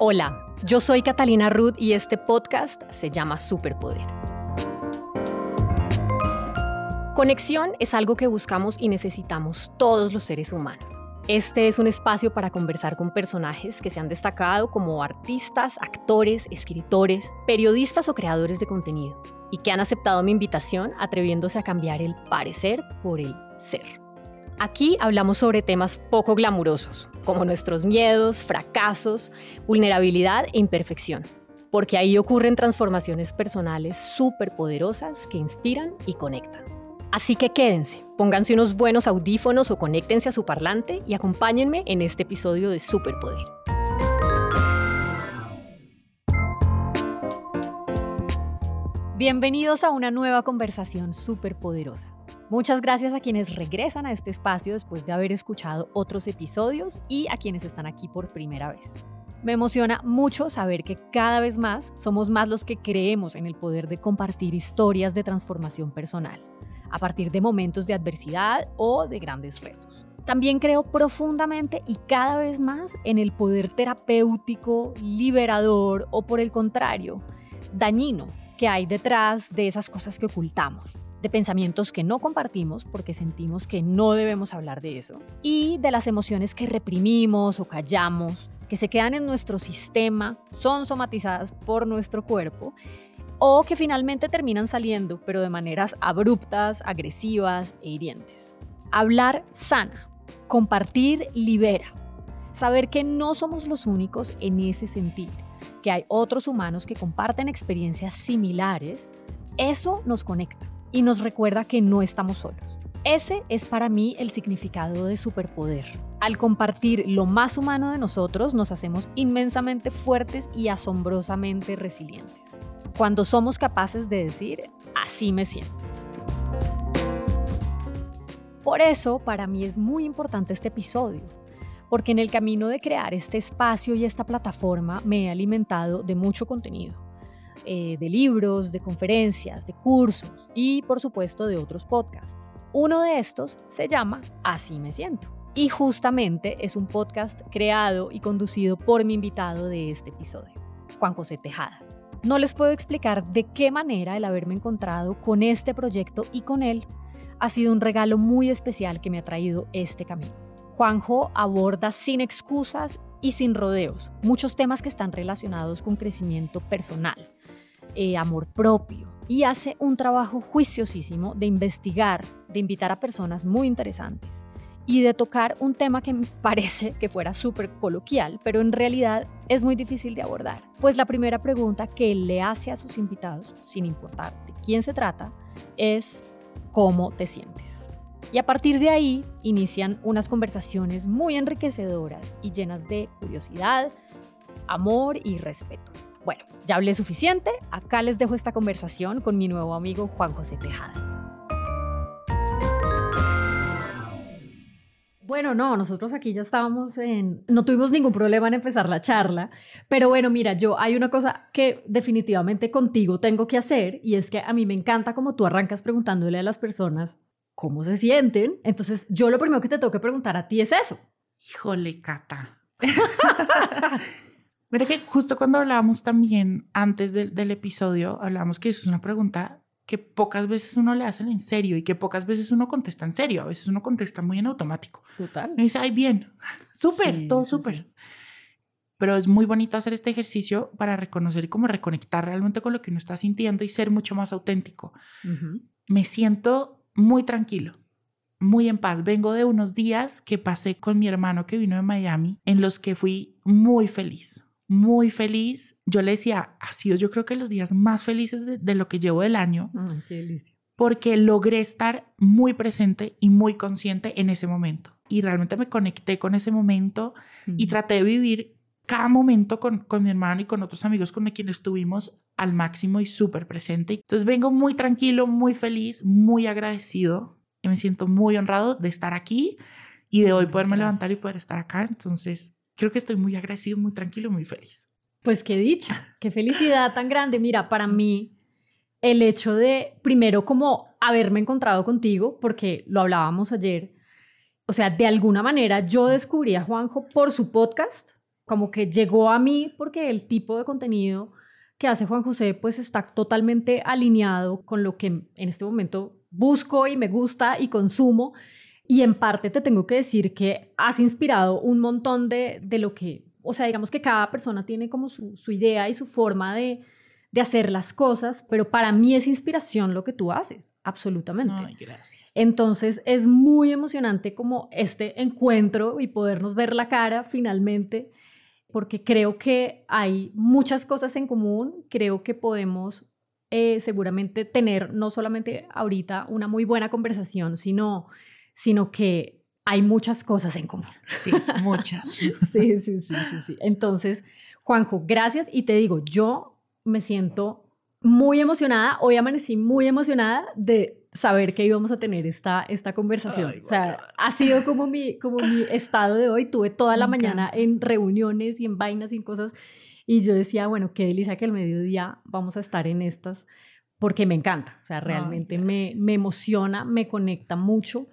Hola, yo soy Catalina Ruth y este podcast se llama Superpoder. Conexión es algo que buscamos y necesitamos todos los seres humanos. Este es un espacio para conversar con personajes que se han destacado como artistas, actores, escritores, periodistas o creadores de contenido y que han aceptado mi invitación atreviéndose a cambiar el parecer por el ser. Aquí hablamos sobre temas poco glamurosos, como nuestros miedos, fracasos, vulnerabilidad e imperfección, porque ahí ocurren transformaciones personales súper poderosas que inspiran y conectan. Así que quédense, pónganse unos buenos audífonos o conéctense a su parlante y acompáñenme en este episodio de Superpoder. Bienvenidos a una nueva conversación superpoderosa. Muchas gracias a quienes regresan a este espacio después de haber escuchado otros episodios y a quienes están aquí por primera vez. Me emociona mucho saber que cada vez más somos más los que creemos en el poder de compartir historias de transformación personal, a partir de momentos de adversidad o de grandes retos. También creo profundamente y cada vez más en el poder terapéutico, liberador o por el contrario, dañino que hay detrás de esas cosas que ocultamos de pensamientos que no compartimos porque sentimos que no debemos hablar de eso, y de las emociones que reprimimos o callamos, que se quedan en nuestro sistema, son somatizadas por nuestro cuerpo, o que finalmente terminan saliendo, pero de maneras abruptas, agresivas e hirientes. Hablar sana, compartir libera, saber que no somos los únicos en ese sentido, que hay otros humanos que comparten experiencias similares, eso nos conecta y nos recuerda que no estamos solos. Ese es para mí el significado de superpoder. Al compartir lo más humano de nosotros, nos hacemos inmensamente fuertes y asombrosamente resilientes. Cuando somos capaces de decir, así me siento. Por eso, para mí es muy importante este episodio, porque en el camino de crear este espacio y esta plataforma me he alimentado de mucho contenido eh, de libros, de conferencias, de cursos y por supuesto de otros podcasts. Uno de estos se llama Así me siento. Y justamente es un podcast creado y conducido por mi invitado de este episodio, Juan José Tejada. No les puedo explicar de qué manera el haberme encontrado con este proyecto y con él ha sido un regalo muy especial que me ha traído este camino. Juanjo aborda sin excusas y sin rodeos muchos temas que están relacionados con crecimiento personal, eh, amor propio y hace un trabajo juiciosísimo de investigar, de invitar a personas muy interesantes y de tocar un tema que parece que fuera súper coloquial, pero en realidad es muy difícil de abordar. Pues la primera pregunta que le hace a sus invitados, sin importar de quién se trata, es ¿cómo te sientes? Y a partir de ahí inician unas conversaciones muy enriquecedoras y llenas de curiosidad, amor y respeto. Bueno, ya hablé suficiente, acá les dejo esta conversación con mi nuevo amigo Juan José Tejada. Bueno, no, nosotros aquí ya estábamos en, no tuvimos ningún problema en empezar la charla, pero bueno, mira, yo hay una cosa que definitivamente contigo tengo que hacer y es que a mí me encanta como tú arrancas preguntándole a las personas cómo se sienten, entonces yo lo primero que te tengo que preguntar a ti es eso. Híjole, Cata. Mira que justo cuando hablábamos también antes del episodio, hablábamos que eso es una pregunta que pocas veces uno le hacen en serio y que pocas veces uno contesta en serio. A veces uno contesta muy en automático. Total. Y dice, ay, bien, súper, todo súper. Pero es muy bonito hacer este ejercicio para reconocer y como reconectar realmente con lo que uno está sintiendo y ser mucho más auténtico. Me siento muy tranquilo, muy en paz. Vengo de unos días que pasé con mi hermano que vino de Miami, en los que fui muy feliz muy feliz. Yo le decía, ha sido yo creo que los días más felices de, lo que llevo del año. qué Porque logré estar muy presente y muy consciente en ese momento. Y realmente me conecté con ese momento y traté de vivir cada momento con, con mi hermano y con otros amigos con quienes estuvimos al máximo y súper presente. Entonces vengo muy tranquilo, muy feliz, muy agradecido y me siento muy honrado de estar aquí y de hoy poderme levantar y poder estar acá. Entonces, creo que estoy muy agradecido, muy tranquilo, muy feliz. Pues qué dicha, qué felicidad tan grande. Mira, para mí el hecho de primero como haberme encontrado contigo, porque lo hablábamos ayer, o sea, de alguna manera yo descubrí a Juanjo por su podcast como que llegó a mí porque el tipo de contenido que hace Juan José pues está totalmente alineado con lo que en este momento busco y me gusta y consumo. Y en parte te tengo que decir que has inspirado un montón de, de lo que, o sea, digamos que cada persona tiene como su, su idea y su forma de, de hacer las cosas, pero para mí es inspiración lo que tú haces, absolutamente. Ay, gracias. Entonces es muy emocionante como este encuentro y podernos ver la cara finalmente, porque creo que hay muchas cosas en común, creo que podemos eh, seguramente tener no solamente ahorita una muy buena conversación, sino, sino que hay muchas cosas en común. Sí, muchas. sí, sí, sí, sí, sí. Entonces, Juanjo, gracias y te digo, yo me siento muy emocionada. Hoy amanecí muy emocionada de saber que íbamos a tener esta, esta conversación. o sea, ha sido como mi, como mi estado de hoy. Tuve toda la mañana en reuniones y en vainas y cosas. Y yo decía, bueno, qué delicia que al mediodía vamos a estar en estas, porque me encanta. O sea, realmente me, me emociona, me conecta mucho.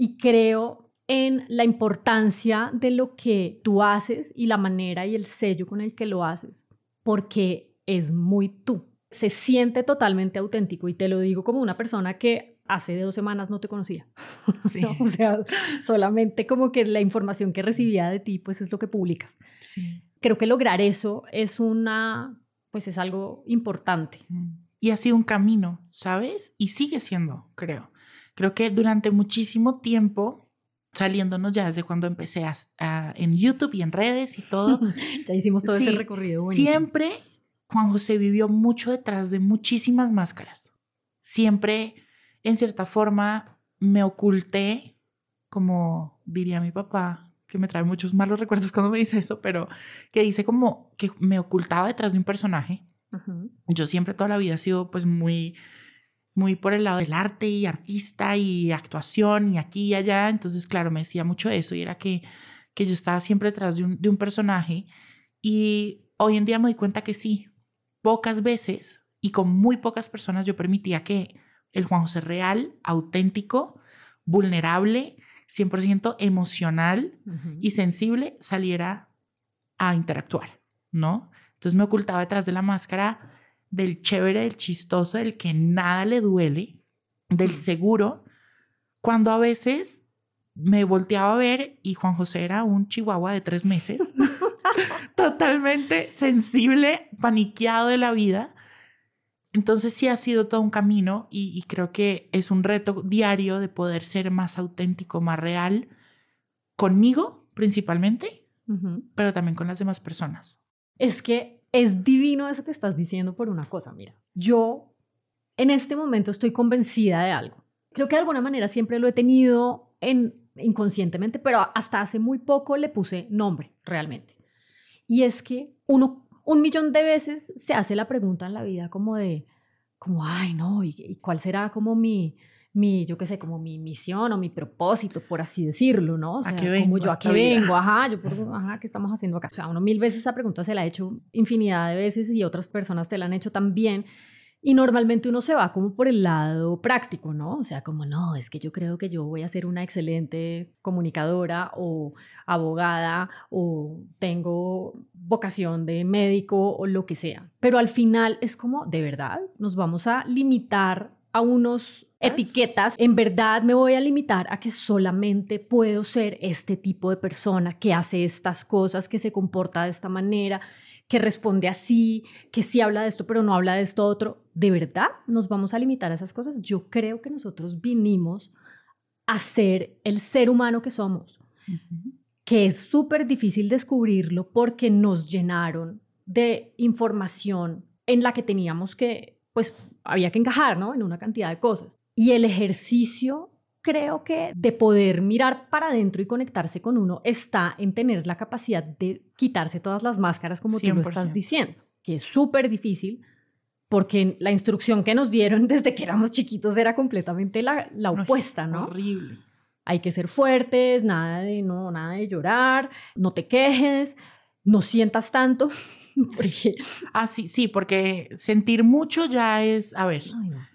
Y creo en la importancia de lo que tú haces y la manera y el sello con el que lo haces, porque es muy tú. Se siente totalmente auténtico y te lo digo como una persona que hace dos semanas no te conocía. o sea, solamente como que la información que recibía de ti, pues es lo que publicas. Creo que lograr eso es una, pues es algo importante. Mm. Y ha sido un camino, ¿sabes? Y sigue siendo, creo. Creo que durante muchísimo tiempo saliéndonos ya desde cuando empecé a, en YouTube y en redes y todo. ya hicimos todo ese recorrido. Siempre Juan José vivió mucho detrás de muchísimas máscaras. Siempre, en cierta forma, me oculté, como diría mi papá, que me trae muchos malos recuerdos cuando me dice eso, pero que dice como que me ocultaba detrás de un personaje. Yo siempre toda la vida he sido pues muy, muy por el lado del arte y artista y actuación y aquí y allá. Entonces, claro, me decía mucho eso y era que, que yo estaba siempre detrás de un, de un personaje. Y hoy en día me doy cuenta que sí, pocas veces y con muy pocas personas yo permitía que el Juan José real, auténtico, vulnerable, 100% emocional y sensible saliera a interactuar, ¿no? Entonces me ocultaba detrás de la máscara del chévere, del chistoso, del que nada le duele, del seguro, cuando a veces me volteaba a ver y Juan José era un chihuahua de tres meses totalmente sensible, paniqueado de la vida. Entonces sí ha sido todo un camino y, creo que es un reto diario de poder ser más auténtico, más real, conmigo principalmente, pero también con las demás personas. Es que es divino eso que estás diciendo por una cosa, mira, yo en este momento estoy convencida de algo. Creo que de alguna manera siempre lo he tenido en inconscientemente, pero hasta hace muy poco le puse nombre realmente. Y es que uno un millón de veces se hace la pregunta en la vida como de, como, ay, no, ¿y, cuál será como mi, mi, yo qué sé, como mi misión o mi propósito, por así decirlo, ¿no? O sea, como yo a qué vengo, ajá, yo por, ajá, ¿qué estamos haciendo acá? O sea, uno mil veces esa pregunta se la ha hecho infinidad de veces y otras personas te la han hecho también. Y normalmente uno se va como por el lado práctico, ¿no? O sea, como no, es que yo creo que yo voy a ser una excelente comunicadora o abogada o tengo vocación de médico o lo que sea. Pero al final es como, de verdad, nos vamos a limitar a unos etiquetas, en verdad me voy a limitar a que solamente puedo ser este tipo de persona que hace estas cosas, que se comporta de esta manera, que responde así, que sí habla de esto, pero no habla de esto otro. ¿De verdad nos vamos a limitar a esas cosas? Yo creo que nosotros vinimos a ser el ser humano que somos, que es súper difícil descubrirlo porque nos llenaron de información en la que teníamos que, pues, había que encajar, ¿no? En una cantidad de cosas. Y el ejercicio creo que de poder mirar para adentro y conectarse con uno está en tener la capacidad de quitarse todas las máscaras como tú lo estás diciendo, que es súper difícil porque la instrucción que nos dieron desde que éramos chiquitos era completamente la, la opuesta, ¿no? Horrible. Hay que ser fuertes, nada de no, nada de llorar, no te quejes, no sientas tanto. Ah, sí, sí, porque sentir mucho ya es, a ver,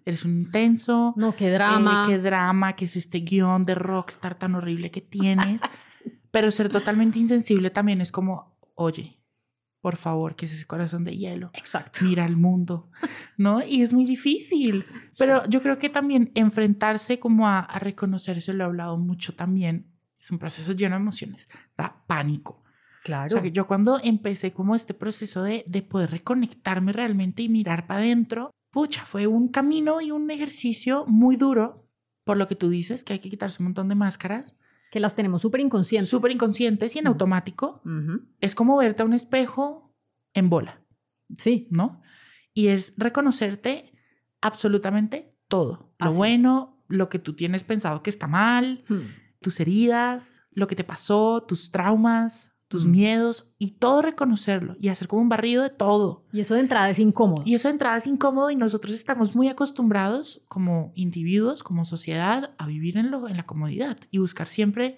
eres un intenso. No, qué drama. Eh, qué drama, que es este guion de rockstar tan horrible que tienes. Pero ser totalmente insensible también es como, oye, por favor, que es ese corazón de hielo. Exacto. Mira el mundo, ¿no? Y es muy difícil, pero yo creo que también enfrentarse como a, a reconocerse, lo he hablado mucho también, es un proceso lleno de emociones, da pánico. Claro. O sea, que yo cuando empecé como este proceso de, de poder reconectarme realmente y mirar para adentro, pucha, fue un camino y un ejercicio muy duro, por lo que tú dices, que hay que quitarse un montón de máscaras. Que las tenemos súper inconscientes. Súper inconscientes y en automático. Es como verte a un espejo en bola, Sí. ¿no? Y es reconocerte absolutamente todo. Lo bueno, lo que tú tienes pensado que está mal, Hmm. tus heridas, lo que te pasó, tus traumas, tus Mm. miedos y todo reconocerlo y hacer como un barrido de todo. Y eso de entrada es incómodo. Y eso de entrada es incómodo y nosotros estamos muy acostumbrados como individuos, como sociedad, a vivir en, lo, en la comodidad y buscar siempre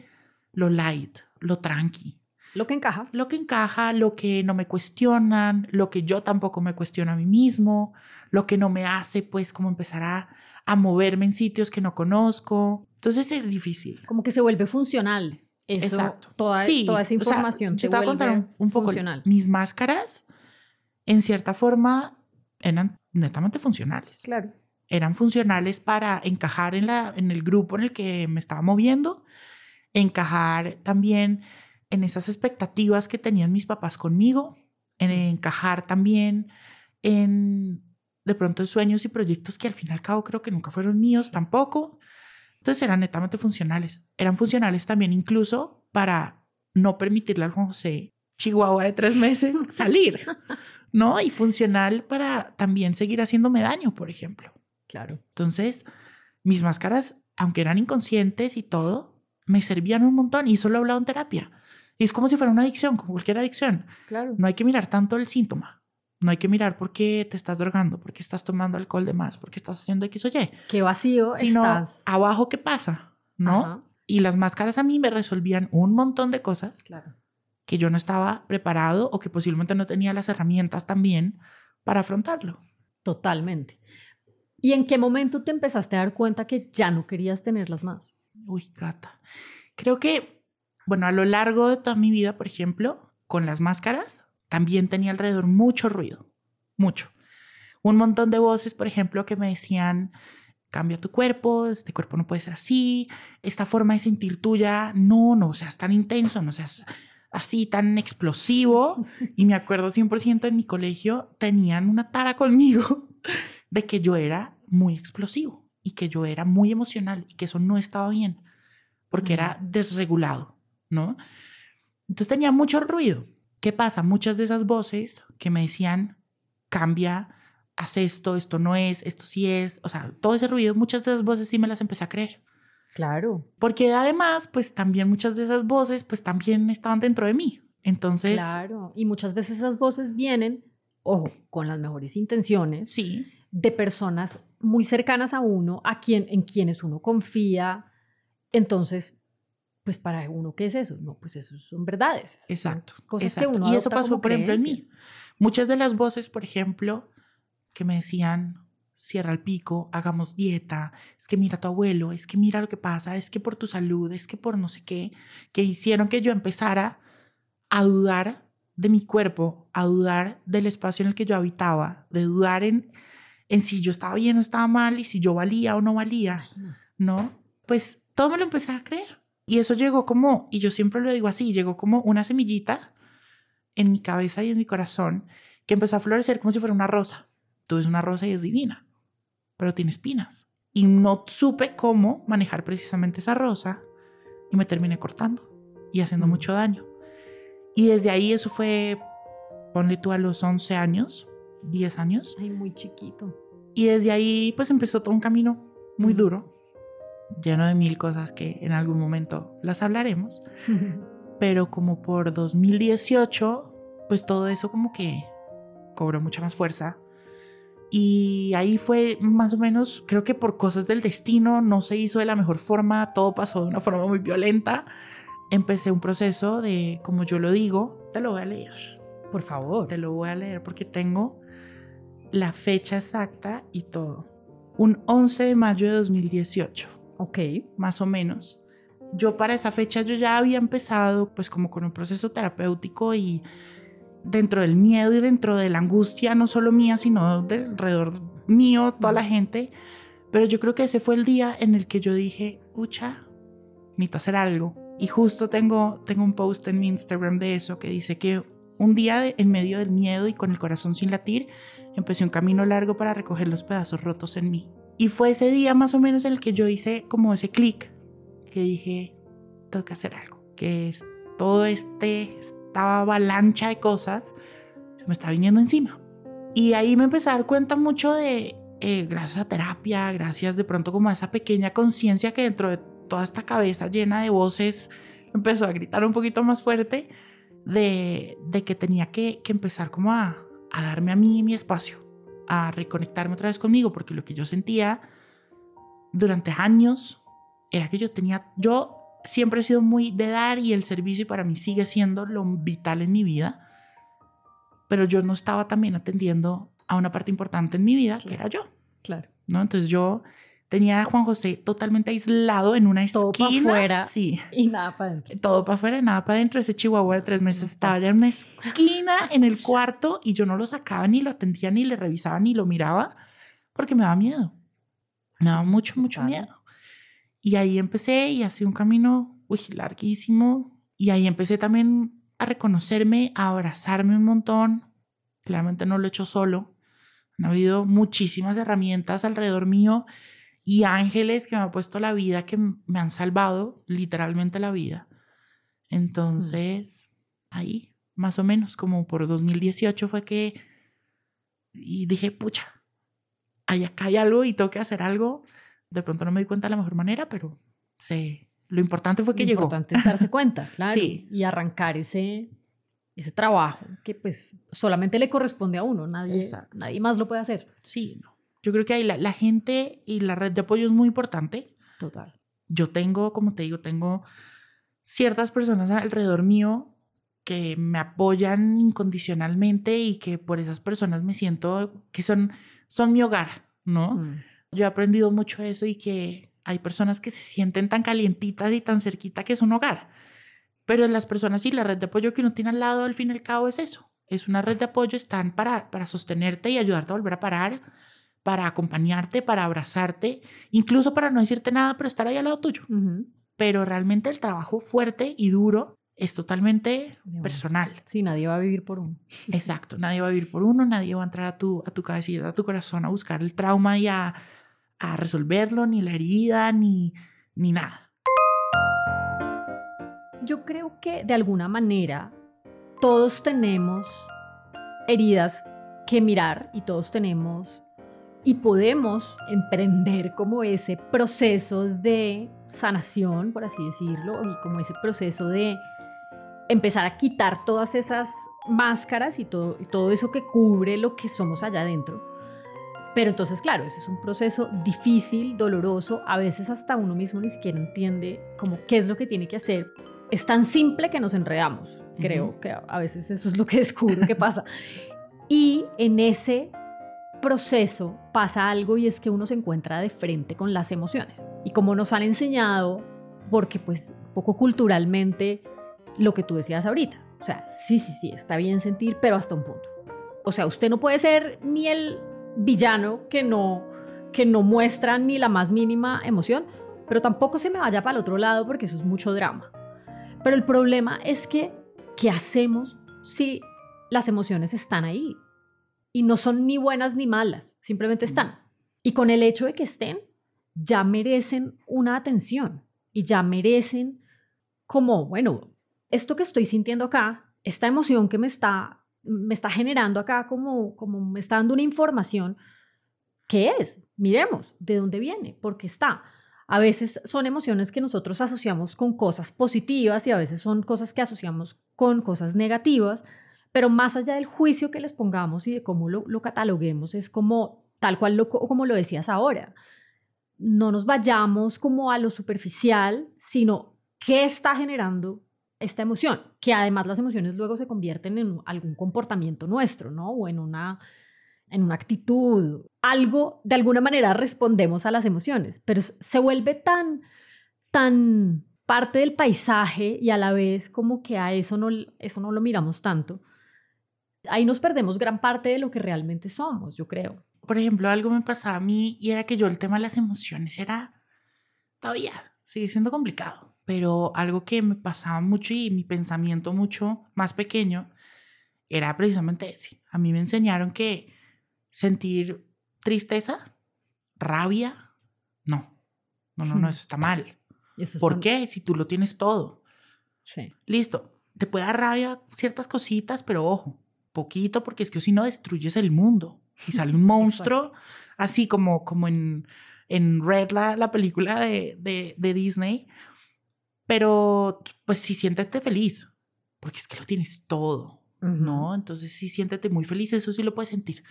lo light, lo tranqui, Lo que encaja. lo que encaja, lo que no me cuestionan, lo que yo tampoco me cuestiono a mí mismo, lo que no me hace pues como empezar a, a moverme en sitios que no conozco. Entonces es difícil. Como que se vuelve funcional. Eso, Exacto. Toda, Sí, toda esa o sea, información te te voy a contar un, un poco. funcional. Mis máscaras, en cierta forma, eran netamente funcionales. Claro. Eran funcionales para encajar en, la, en el grupo en el que me estaba moviendo, encajar también en esas expectativas que tenían mis papás conmigo, en encajar también en de pronto sueños y proyectos que al fin y al cabo creo que nunca fueron míos tampoco. Entonces eran netamente funcionales. Eran funcionales también incluso para no permitirle al Juan José Chihuahua de tres meses salir, ¿no? Y funcional para también seguir haciéndome daño, por ejemplo. Claro. Entonces, mis máscaras, aunque eran inconscientes y todo, me servían un montón y eso lo he hablado en terapia. Y es como si fuera una adicción, como cualquier adicción. Claro. No hay que mirar tanto el síntoma. No hay que mirar por qué te estás drogando, por qué estás tomando alcohol de más, por qué estás haciendo X o Y. Qué vacío Sino estás. abajo qué pasa, ¿no? Ajá, Y las máscaras a mí me resolvían un montón de cosas Claro. que yo no estaba preparado o que posiblemente no tenía las herramientas también para afrontarlo. Totalmente. ¿Y en qué momento te empezaste a dar cuenta que ya no querías tenerlas más? Uy, gata. Creo que, bueno, a lo largo de toda mi vida, por ejemplo, con las máscaras, también tenía alrededor mucho ruido, mucho. Un montón de voces, por ejemplo, que me decían, cambia tu cuerpo, este cuerpo no puede ser así, esta forma de sentir tuya, no, no seas tan intenso, no seas así tan explosivo. Y me acuerdo 100% en mi colegio tenían una tara conmigo de que yo era muy explosivo y que yo era muy emocional y que eso no estaba bien porque era desregulado, ¿no? Entonces tenía mucho ruido. ¿Qué pasa? Muchas de esas voces que me decían, cambia, haz esto, esto no es, esto sí es, o sea, todo ese ruido, muchas de esas voces sí me las empecé a creer. Claro. Porque además, pues también muchas de esas voces, pues también estaban dentro de mí. Entonces, Claro. Y muchas veces esas voces vienen, ojo, con las mejores intenciones, sí, de personas muy cercanas a uno, a quien, en quienes uno confía. Entonces, pues para uno, ¿qué es eso? No, pues eso son verdades. son exacto. Cosas exacto. que uno y eso pasó, por ejemplo, en mí. Muchas de las voces, por ejemplo, que me decían, cierra el pico, hagamos dieta, es que mira a tu abuelo, es que mira lo que pasa, es que por tu salud, es que por no sé qué, que hicieron que yo empezara a dudar de mi cuerpo, a dudar del espacio en el que yo habitaba, de dudar en, en si yo estaba bien o estaba mal y si yo valía o no valía. ¿no? Pues todo me lo empecé a creer. Y eso llegó como, y yo siempre lo digo así, llegó como una semillita en mi cabeza y en mi corazón que empezó a florecer como si fuera una rosa. Tú ves una rosa y es divina, pero tiene espinas. Y no supe cómo manejar precisamente esa rosa y me terminé cortando y haciendo Mm. mucho daño. Y desde ahí eso fue, ponle tú a los 11 años, 10 años. Ay, muy chiquito. Y desde ahí pues empezó todo un camino muy duro, lleno de mil cosas que en algún momento las hablaremos. Pero como por 2018, pues todo eso como que cobró mucha más fuerza. Y ahí fue más o menos, creo que por cosas del destino, no se hizo de la mejor forma, todo pasó de una forma muy violenta. Empecé un proceso de, como yo lo digo, te lo voy a leer, Por favor. te lo voy a leer porque tengo la fecha exacta y todo. Un 11 de mayo de 2018 Ok. más o menos, yo para esa fecha yo ya había empezado pues como con un proceso terapéutico y dentro del miedo y dentro de la angustia, no solo mía, sino de alrededor mío, toda la gente. Pero yo creo que ese fue el día en el que yo dije, ucha, necesito hacer algo. Y justo tengo, tengo un post en mi Instagram de eso que dice que un día en medio del miedo y con el corazón sin latir, empecé un camino largo para recoger los pedazos rotos en mí. Y fue ese día más o menos en el que yo hice como ese clic, que dije, tengo que hacer algo, que es todo este, esta avalancha de cosas se me está viniendo encima. Y ahí me empecé a dar cuenta mucho de, eh, gracias a terapia, gracias de pronto como a esa pequeña conciencia que dentro de toda esta cabeza llena de voces empezó a gritar un poquito más fuerte de, de que tenía que, que empezar como a, a darme a mí mi espacio, a reconectarme otra vez conmigo, porque lo que yo sentía durante años era que yo tenía, yo siempre he sido muy de dar y el servicio y para mí sigue siendo lo vital en mi vida, pero yo no estaba también atendiendo a una parte importante en mi vida, que era yo. Claro. ¿no? Entonces yo tenía a Juan José totalmente aislado en una todo esquina. afuera Sí. y nada para adentro. Todo para afuera y nada para adentro. Ese chihuahua de tres meses estaba ya en una esquina en el cuarto y yo no lo sacaba ni lo atendía ni le revisaba ni lo miraba porque me daba miedo. Me daba mucho, mucho Total. miedo. Y ahí empecé y hacía un camino, uy, larguísimo. Y ahí empecé también a reconocerme, a abrazarme un montón. Claramente no lo he hecho solo. Han habido muchísimas herramientas alrededor mío y ángeles que me han puesto la vida, que me han salvado literalmente la vida. Entonces, ahí, más o menos, como por 2018 fue que, y dije, pucha, ahí acá hay algo y tengo que hacer algo. De pronto no me di cuenta de la mejor manera, pero sé, lo importante fue que Lo llegó. importante es darse cuenta, claro, Sí. y arrancar ese, ese trabajo que pues solamente le corresponde a uno, nadie, Exacto. nadie más lo puede hacer. Sí, no. Yo creo que ahí la, la gente y la red de apoyo es muy importante. Total. yo tengo, como te digo, tengo ciertas personas alrededor mío que me apoyan incondicionalmente y que por esas personas me siento que son, son mi hogar, ¿no? Mm. Yo he aprendido mucho eso y que hay personas que se sienten tan calientitas y tan cerquita que es un hogar. Pero las personas y la red de apoyo que uno tiene al lado, al fin y al cabo, es eso. Es una red de apoyo, están para, para sostenerte y ayudarte a volver a parar, para acompañarte, para abrazarte, incluso para no decirte nada, pero estar ahí al lado tuyo. Pero realmente el trabajo fuerte y duro es totalmente personal. Sí, nadie va a vivir por uno. Exacto, nadie va a vivir por uno, nadie va a entrar a tu, a tu cabecita, a tu corazón a buscar el trauma y a, a resolverlo, ni la herida, ni, ni nada. Yo creo que de alguna manera todos tenemos heridas que mirar y todos tenemos y podemos emprender como ese proceso de sanación, por así decirlo, y como ese proceso de empezar a quitar todas esas máscaras y todo, y todo eso que cubre lo que somos allá adentro. Pero entonces, claro, ese es un proceso difícil, doloroso, a veces hasta uno mismo ni siquiera entiende como qué es lo que tiene que hacer. Es tan simple que nos enredamos, creo Ujú. que a a veces eso es lo que descubro que pasa. Y en ese proceso pasa algo y es que uno se encuentra de frente con las emociones. Y como nos han enseñado, porque pues poco culturalmente, lo que tú decías ahorita, o sea, sí, sí, sí, está bien sentir, pero hasta un punto. O sea, usted no puede ser ni el villano que no, que no muestra ni la más mínima emoción, pero tampoco se me vaya para el otro lado porque eso es mucho drama. Pero el problema es que, ¿qué hacemos si las emociones están ahí? Y no son ni buenas ni malas, simplemente están. Y con el hecho de que estén, ya merecen una atención y ya merecen como, bueno, esto que estoy sintiendo acá, esta emoción que me está, me está generando acá, como, como me está dando una información, ¿qué es? Miremos de dónde viene, por qué está. A veces son emociones que nosotros asociamos con cosas positivas y a veces son cosas que asociamos con cosas negativas, pero más allá del juicio que les pongamos y de cómo lo, lo cataloguemos, es como tal cual lo, como lo decías ahora. No nos vayamos como a lo superficial, sino qué está generando esta emoción, que además las emociones luego se convierten en algún comportamiento nuestro, ¿no? O en una, en una actitud, algo, de alguna manera respondemos a las emociones, pero se vuelve tan, tan parte del paisaje y a la vez como que a eso no, eso no lo miramos tanto, ahí nos perdemos gran parte de lo que realmente somos, yo creo. Por ejemplo, algo me pasaba a mí y era que yo el tema de las emociones era todavía, sigue siendo complicado, pero algo que me pasaba mucho y mi pensamiento mucho más pequeño era precisamente ese. A mí me enseñaron que sentir tristeza, rabia, no, no, no, no, eso está mal. ¿Por qué? Si tú lo tienes todo. Sí. Listo, te puede dar rabia ciertas cositas, pero ojo, poquito, porque es que si no destruyes el mundo y sale un monstruo, así como, como en, en Red, la, la película de, de, de, Disney. Pero pues sí, siéntete feliz, porque es que lo tienes todo, ¿no? Entonces sí, siéntete muy feliz, eso sí lo puedes sentir.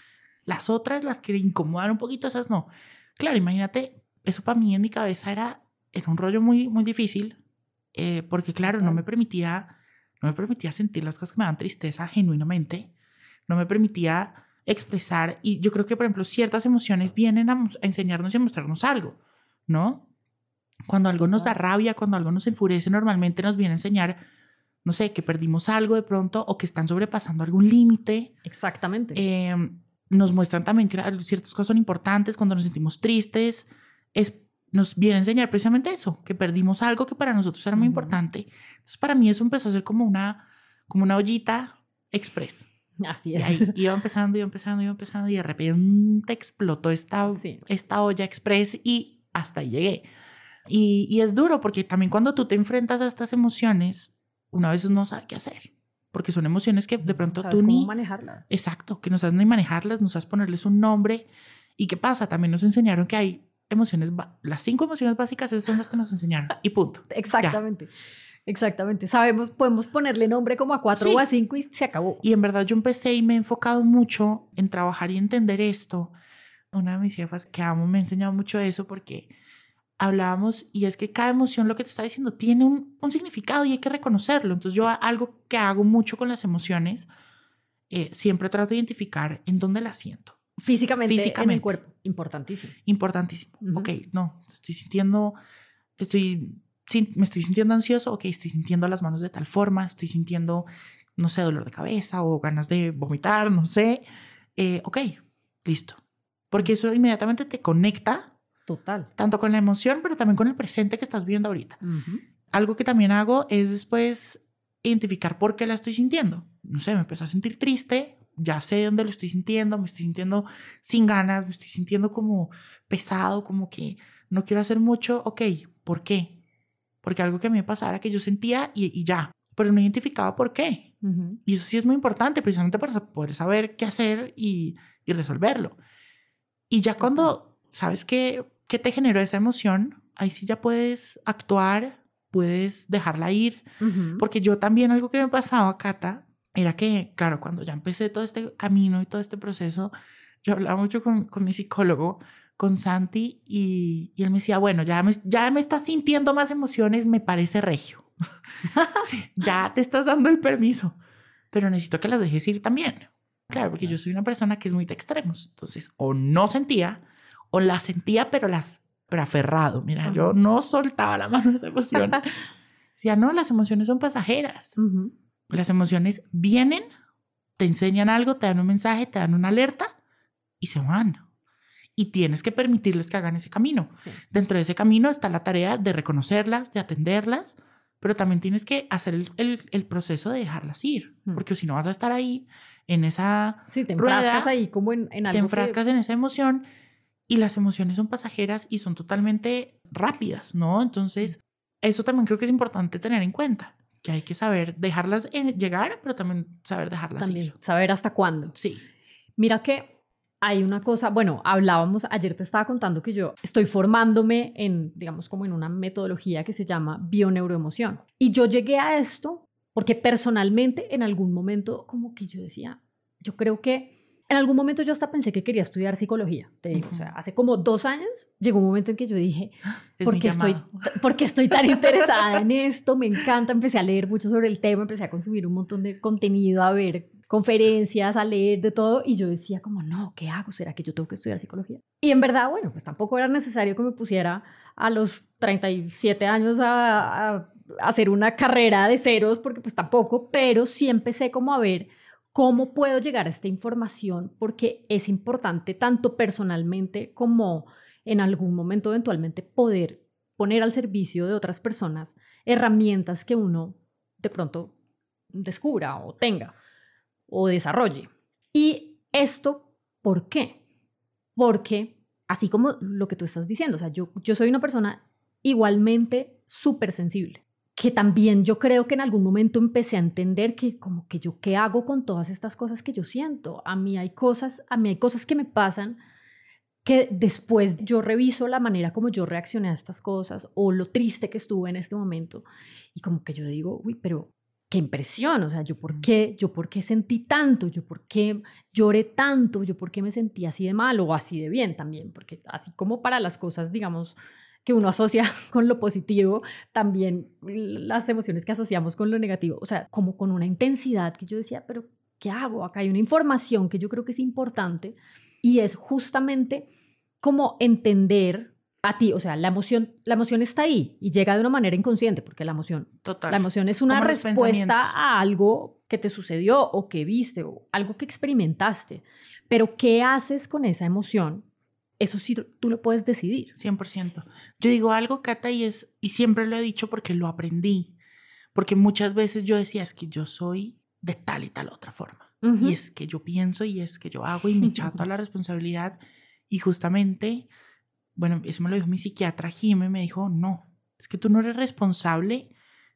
Las otras, las que incomodan un poquito, esas no. Claro, imagínate, eso para mí en mi cabeza era, era un rollo muy, muy difícil, eh, porque claro, no me permitía, no me permitía sentir las cosas que me dan tristeza genuinamente no me permitía expresar y yo creo que, por ejemplo, ciertas emociones vienen a, enseñarnos y a mostrarnos algo, ¿no? Cuando algo nos da rabia, cuando algo nos enfurece, normalmente nos viene a enseñar, no sé, que perdimos algo de pronto o que están sobrepasando algún límite. Exactamente. Em, nos muestran también que ciertas cosas son importantes cuando nos sentimos tristes. Es, nos viene a enseñar precisamente eso, que perdimos algo que para nosotros era muy importante. Entonces, para mí eso empezó a ser como una, como una ollita express. Así es. Y iba empezando, iba empezando, iba empezando y de repente explotó esta, esta olla express y hasta ahí llegué. Y, y, es duro porque también cuando tú te enfrentas a estas emociones, una vez no sabe qué hacer. Porque son emociones que de pronto tú cómo ni... manejarlas. Exacto, que no sabes ni manejarlas, no sabes ponerles un nombre. ¿Y qué pasa? También nos enseñaron que hay emociones, las cinco emociones básicas, esas son las que nos enseñaron. Y punto. Exactamente. Exactamente. Sabemos, podemos ponerle nombre como a cuatro o a cinco y se acabó. Y en verdad yo empecé y me he enfocado mucho en trabajar y entender esto. Una de mis jefas que amo me ha enseñado mucho eso porque hablábamos y es que cada emoción, lo que te está diciendo, tiene un, un significado y hay que reconocerlo. Entonces yo algo que hago mucho con las emociones, eh, siempre trato de identificar en dónde las siento. Físicamente, Físicamente. en el cuerpo. Importantísimo. Importantísimo. Ok, no, estoy sintiendo, estoy me estoy sintiendo ansioso, ok, estoy sintiendo las manos de tal forma, estoy sintiendo, no sé, dolor de cabeza o ganas de vomitar, no sé. Eh, ok, listo. Porque eso inmediatamente te conecta. Total. Tanto con la emoción, pero también con el presente que estás viendo ahorita. Algo que también hago es después identificar por qué la estoy sintiendo. No sé, me empiezo a sentir triste, ya sé dónde lo estoy sintiendo, me estoy sintiendo sin ganas, me estoy sintiendo como pesado, como que no quiero hacer mucho. Ok, ¿por qué? Porque algo que me pasaba era que yo sentía y, ya, pero no identificaba por qué. Y eso sí es muy importante, precisamente para poder saber qué hacer y, y resolverlo. Y ya cuando sabes qué, qué te generó esa emoción, ahí sí ya puedes actuar, puedes dejarla ir, porque yo también algo que me pasaba, Cata, era que, claro, cuando ya empecé todo este camino y todo este proceso, yo hablaba mucho con, con mi psicólogo con Santi y, él me decía, bueno, ya me, ya me estás sintiendo más emociones, me parece regio. ya te estás dando el permiso, pero necesito que las dejes ir también. Claro, porque yo soy una persona que es muy de extremos. Entonces, o no sentía, o las sentía, pero las pero aferrado. Mira, yo no soltaba la mano de esa emoción. Decía, no, las emociones son pasajeras. Las emociones vienen, te enseñan algo, te dan un mensaje, te dan una alerta y se van y tienes que permitirles que hagan ese camino. Dentro de ese camino está la tarea de reconocerlas, de atenderlas, pero también tienes que hacer el, el, proceso de dejarlas ir, mm. porque si no vas a estar ahí en esa... Sí, te enfrascas ahí como en, en algo Te enfrascas en esa emoción y las emociones son pasajeras y son totalmente rápidas, ¿no? Entonces, eso también creo que es importante tener en cuenta, que hay que saber dejarlas llegar, pero también saber dejarlas también, Saber hasta cuándo. Sí. Mira que hay una cosa, bueno, hablábamos, ayer te estaba contando que yo estoy formándome en, digamos, como en una metodología que se llama bioneuroemoción. Y yo llegué a esto porque personalmente en algún momento como que yo decía, yo creo que en algún momento yo hasta pensé que quería estudiar psicología, te digo, o sea, hace como dos años llegó un momento en que yo dije, ¿por qué, estoy, ¿por qué estoy tan interesada en esto? Me encanta, empecé a leer mucho sobre el tema, empecé a consumir un montón de contenido, a ver conferencias, a leer de todo, y yo decía como, no, ¿qué hago? ¿Será que yo tengo que estudiar psicología? Y en verdad, bueno, pues tampoco era necesario que me pusiera a los 37 años a, hacer una carrera de ceros, porque pues tampoco, pero sí empecé como a ver cómo puedo llegar a esta información, porque es importante tanto personalmente como en algún momento eventualmente poder poner al servicio de otras personas herramientas que uno de pronto descubra o tenga o desarrolle. Y esto, ¿por qué? Porque, así como lo que tú estás diciendo, o sea, yo, yo soy una persona igualmente súper sensible, que también yo creo que en algún momento empecé a entender que como que yo qué hago con todas estas cosas que yo siento. A mí hay cosas, a mí hay cosas que me pasan que después yo reviso la manera como yo reaccioné a estas cosas o lo triste que estuve en este momento y como que yo digo, uy, pero qué impresión, o sea, yo por qué, yo por qué sentí tanto, yo por qué lloré tanto, yo por qué me sentí así de mal o así de bien también, porque así como para las cosas, digamos, que uno asocia con lo positivo, también las emociones que asociamos con lo negativo, o sea, como con una intensidad que yo decía, pero ¿qué hago? Acá hay una información que yo creo que es importante y es justamente como entender a ti, o sea, la emoción, la emoción está ahí y llega de una manera inconsciente, porque la emoción, Total. la emoción es una respuesta a algo que te sucedió o que viste o algo que experimentaste. Pero ¿qué haces con esa emoción? Eso sí, tú lo puedes decidir. 100%. Yo digo algo, Cata, y, es, y siempre lo he dicho porque lo aprendí. Porque muchas veces yo decía, es que yo soy de tal y tal otra forma. Y es que yo pienso y es que yo hago y me echo toda la responsabilidad. Y justamente bueno, eso me lo dijo mi psiquiatra Jime, me dijo, no, es que tú no eres responsable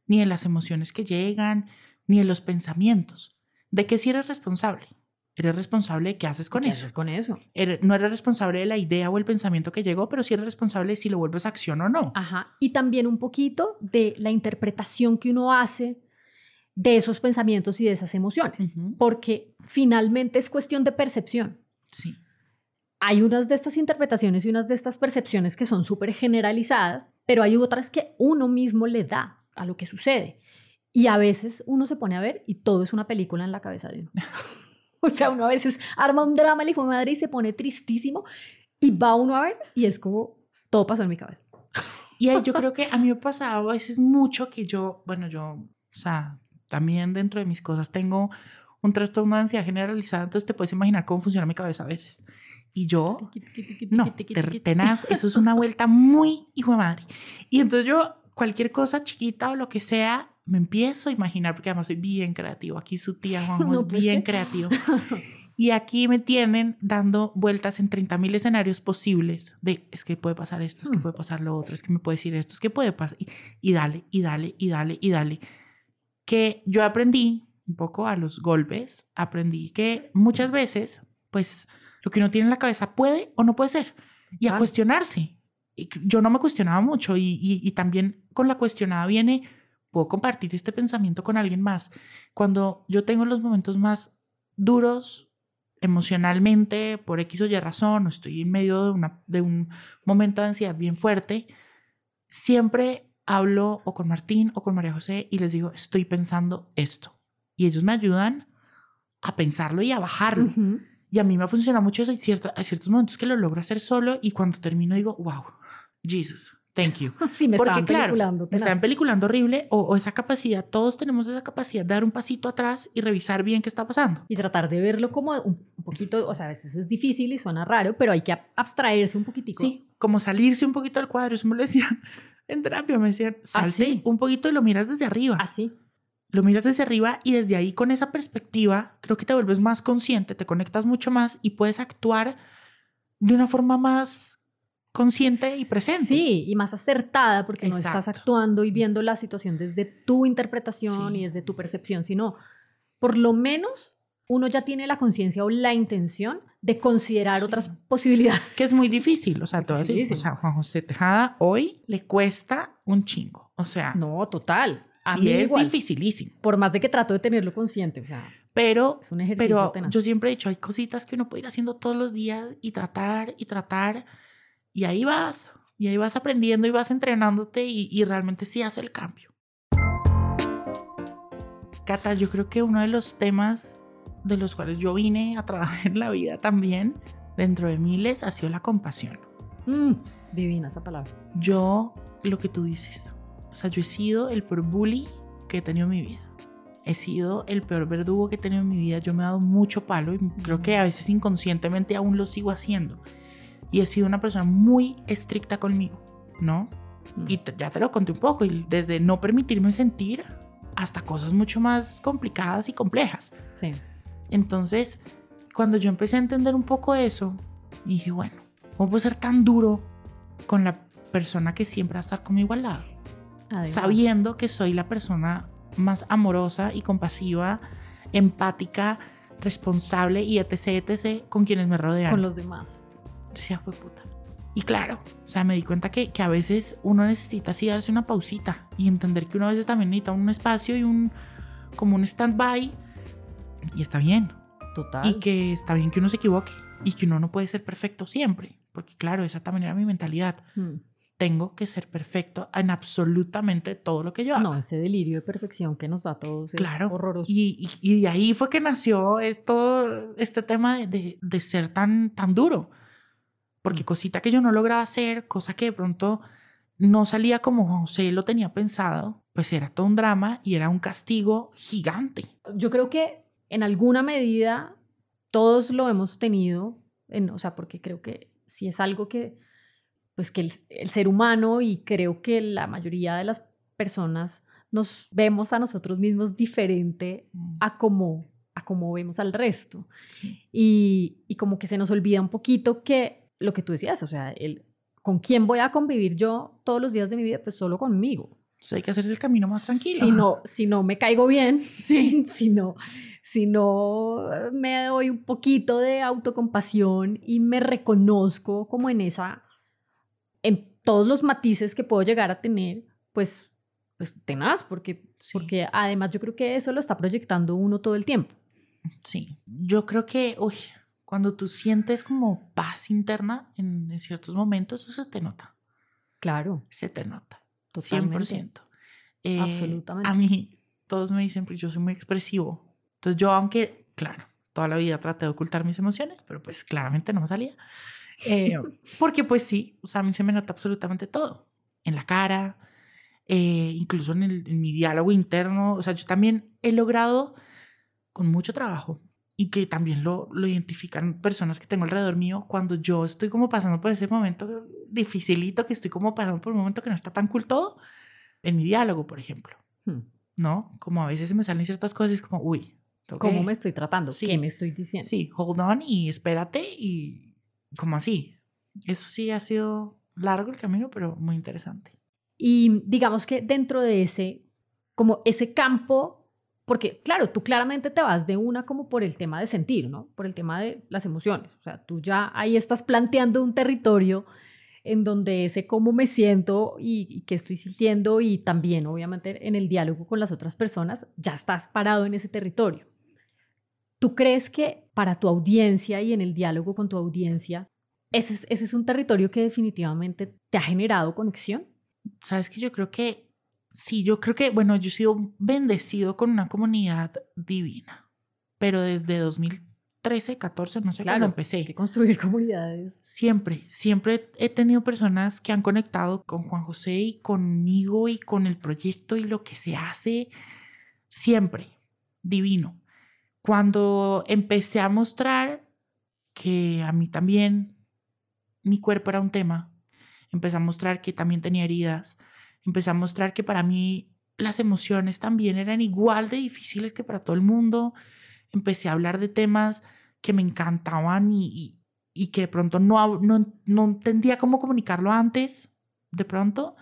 ni de las emociones que llegan, ni de los pensamientos. ¿De qué sí eres responsable? Eres responsable de qué haces con ¿Qué eso. Haces con eso? no eres responsable de la idea o el pensamiento que llegó, pero sí eres responsable de si lo vuelves a acción o no. Ajá. Y también un poquito de la interpretación que uno hace de esos pensamientos y de esas emociones, porque finalmente es cuestión de percepción. Sí hay unas de estas interpretaciones y unas de estas percepciones que son súper generalizadas, pero hay otras que uno mismo le da a lo que sucede. Y a veces uno se pone a ver y todo es una película en la cabeza de uno. o sea, uno a veces arma un drama, el hijo de madre, y se pone tristísimo y va uno a ver y es como, todo pasó en mi cabeza. Y yo creo que a mí me pasaba a veces mucho que yo, bueno, yo, o sea, también dentro de mis cosas tengo un trastorno de ansiedad generalizada, entonces te puedes imaginar cómo funciona mi cabeza a veces. Y yo, no, tenaz, eso es una vuelta muy hijo de madre. Y entonces yo, cualquier cosa chiquita o lo que sea, me empiezo a imaginar, porque además soy bien creativo. Aquí su tía Juanjo es pues, bien creativo. Y aquí me tienen dando vueltas en 30 mil escenarios posibles de es que puede pasar esto, es que puede pasar lo otro, es que me puede decir esto, es que puede pasar. Y, y dale, y dale, y dale, y dale. Que yo aprendí un poco a los golpes, aprendí que muchas veces, pues lo que uno tiene en la cabeza puede o no puede ser. Y a cuestionarse. Yo no me cuestionaba mucho y, y, también con la cuestionada viene, puedo compartir este pensamiento con alguien más. Cuando yo tengo los momentos más duros emocionalmente, por X o Y razón, o estoy en medio de, una, de un momento de ansiedad bien fuerte, siempre hablo o con Martín o con María José y les digo, estoy pensando esto. Y ellos me ayudan a pensarlo y a bajarlo. Y a mí me funciona mucho eso. Hay, hay ciertos momentos que lo logro hacer solo y cuando termino digo, wow, Jesus, thank you. Sí, me Porque, claro, peliculando. Me están peliculando horrible o, esa capacidad, todos tenemos esa capacidad de dar un pasito atrás y revisar bien qué está pasando. Y tratar de verlo como un, poquito, o sea, a veces es difícil y suena raro, pero hay que abstraerse un poquitico. Sí, como salirse un poquito del cuadro. Eso me lo decían en terapia, me decían, ¿Ah, salte un poquito y lo miras desde arriba. Así lo miras desde arriba y desde ahí con esa perspectiva creo que te vuelves más consciente, te conectas mucho más y puedes actuar de una forma más consciente y presente. Sí, y más acertada porque no estás actuando y viendo la situación desde tu interpretación y desde tu percepción, sino por lo menos uno ya tiene la conciencia o la intención de considerar otras posibilidades. Que es muy difícil, o sea, todo o sea, Juan José Tejada hoy le cuesta un chingo, o sea. No, total y es dificilísimo. Por más de que trato de tenerlo consciente, o sea, pero, es un ejercicio pero yo siempre he dicho, hay cositas que uno puede ir haciendo todos los días y tratar y tratar y ahí vas, y ahí vas aprendiendo y vas entrenándote y, y realmente sí hace el cambio. Cata, yo creo que uno de los temas de los cuales yo vine a trabajar en la vida también, dentro de miles, ha sido la compasión. Mm, divina esa palabra. Yo, lo que tú dices, o sea, yo he sido el peor bully que he tenido en mi vida. He sido el peor verdugo que he tenido en mi vida. Yo me he dado mucho palo y creo que a veces inconscientemente aún lo sigo haciendo. Y he sido una persona muy estricta conmigo, ¿no? Mm. Y ya te lo conté un poco, y desde no permitirme sentir hasta cosas mucho más complicadas y complejas. Sí. Entonces, cuando yo empecé a entender un poco eso, dije, bueno, ¿cómo puedo ser tan duro con la persona que siempre va a estar conmigo al lado? Sabiendo que soy la persona más amorosa y compasiva, empática, responsable y etc, etc, con quienes me rodean. Con los demás. Decía, fue puta. Y claro, o sea, me di cuenta que, que, a veces uno necesita así darse una pausita y entender que uno a veces también necesita un espacio y un, como un stand-by y está bien. Total. Y que está bien que uno se equivoque y que uno no puede ser perfecto siempre, porque claro, esa también era mi mentalidad. Hmm. Tengo que ser perfecto en absolutamente todo lo que yo hago. No, ese delirio de perfección que nos da a todos claro. es horroroso. Y, y, y, de ahí fue que nació esto, este tema de, de, de ser tan, tan duro porque cosita que yo no lograba hacer, cosa que de pronto no salía como José lo tenía pensado, pues era todo un drama y era un castigo gigante. Yo creo que en alguna medida todos lo hemos tenido, en, o sea, porque creo que si es algo que, pues que el, ser humano y creo que la mayoría de las personas nos vemos a nosotros mismos diferente mm. a como, a como vemos al resto. Y, y como que se nos olvida un poquito que lo que tú decías, o sea, el, ¿con quién voy a convivir yo todos los días de mi vida? Pues solo conmigo. O hay que hacerse el camino más tranquilo. Si no, si no me caigo bien, sí. si, no, si no me doy un poquito de autocompasión y me reconozco como en esa, en todos los matices que puedo llegar a tener, pues, pues tenaz, porque, porque además yo creo que eso lo está proyectando uno todo el tiempo. Sí, yo creo que, uy, cuando tú sientes como paz interna en, ciertos momentos, eso se te nota. Claro. Se te nota. Totalmente. 100%. Eh, Absolutamente. A mí, todos me dicen, pues yo soy muy expresivo. Entonces yo, aunque, claro, toda la vida traté de ocultar mis emociones, pero pues claramente no me salía. Eh, porque pues sí, o sea, a mí se me nota absolutamente todo. En la cara, eh, incluso en, el, en mi diálogo interno. O sea, yo también he logrado, con mucho trabajo, y que también lo, lo identifican personas que tengo alrededor mío cuando yo estoy como pasando por ese momento dificilito, que estoy como pasando por un momento que no está tan cool todo, en mi diálogo, por ejemplo. Hmm. ¿No? Como a veces se me salen ciertas cosas como, uy. ¿Cómo me estoy tratando? ¿Qué me estoy diciendo? Sí, hold on y espérate y como así. Eso sí ha sido largo el camino, pero muy interesante. Y digamos que dentro de ese, como ese campo porque, claro, tú claramente te vas de una como por el tema de sentir, ¿no? Por el tema de las emociones. O sea, tú ya ahí estás planteando un territorio en donde ese cómo me siento y, y qué estoy sintiendo y también, obviamente, en el diálogo con las otras personas, ya estás parado en ese territorio. ¿Tú crees que para tu audiencia y en el diálogo con tu audiencia, ese es, ese es un territorio que definitivamente te ha generado conexión? Sabes que yo creo que sí, yo creo que, bueno, yo he sido bendecido con una comunidad divina, pero desde 2013, 14, no sé cuándo empecé. Hay que construir comunidades. Siempre, siempre he tenido personas que han conectado con Juan José y conmigo y con el proyecto y lo que se hace, siempre, divino. Cuando empecé a mostrar que a mí también mi cuerpo era un tema, empecé a mostrar que también tenía heridas, empecé a mostrar que para mí las emociones también eran igual de difíciles que para todo el mundo. Empecé a hablar de temas que me encantaban y, que de pronto no, no entendía cómo comunicarlo antes, de pronto.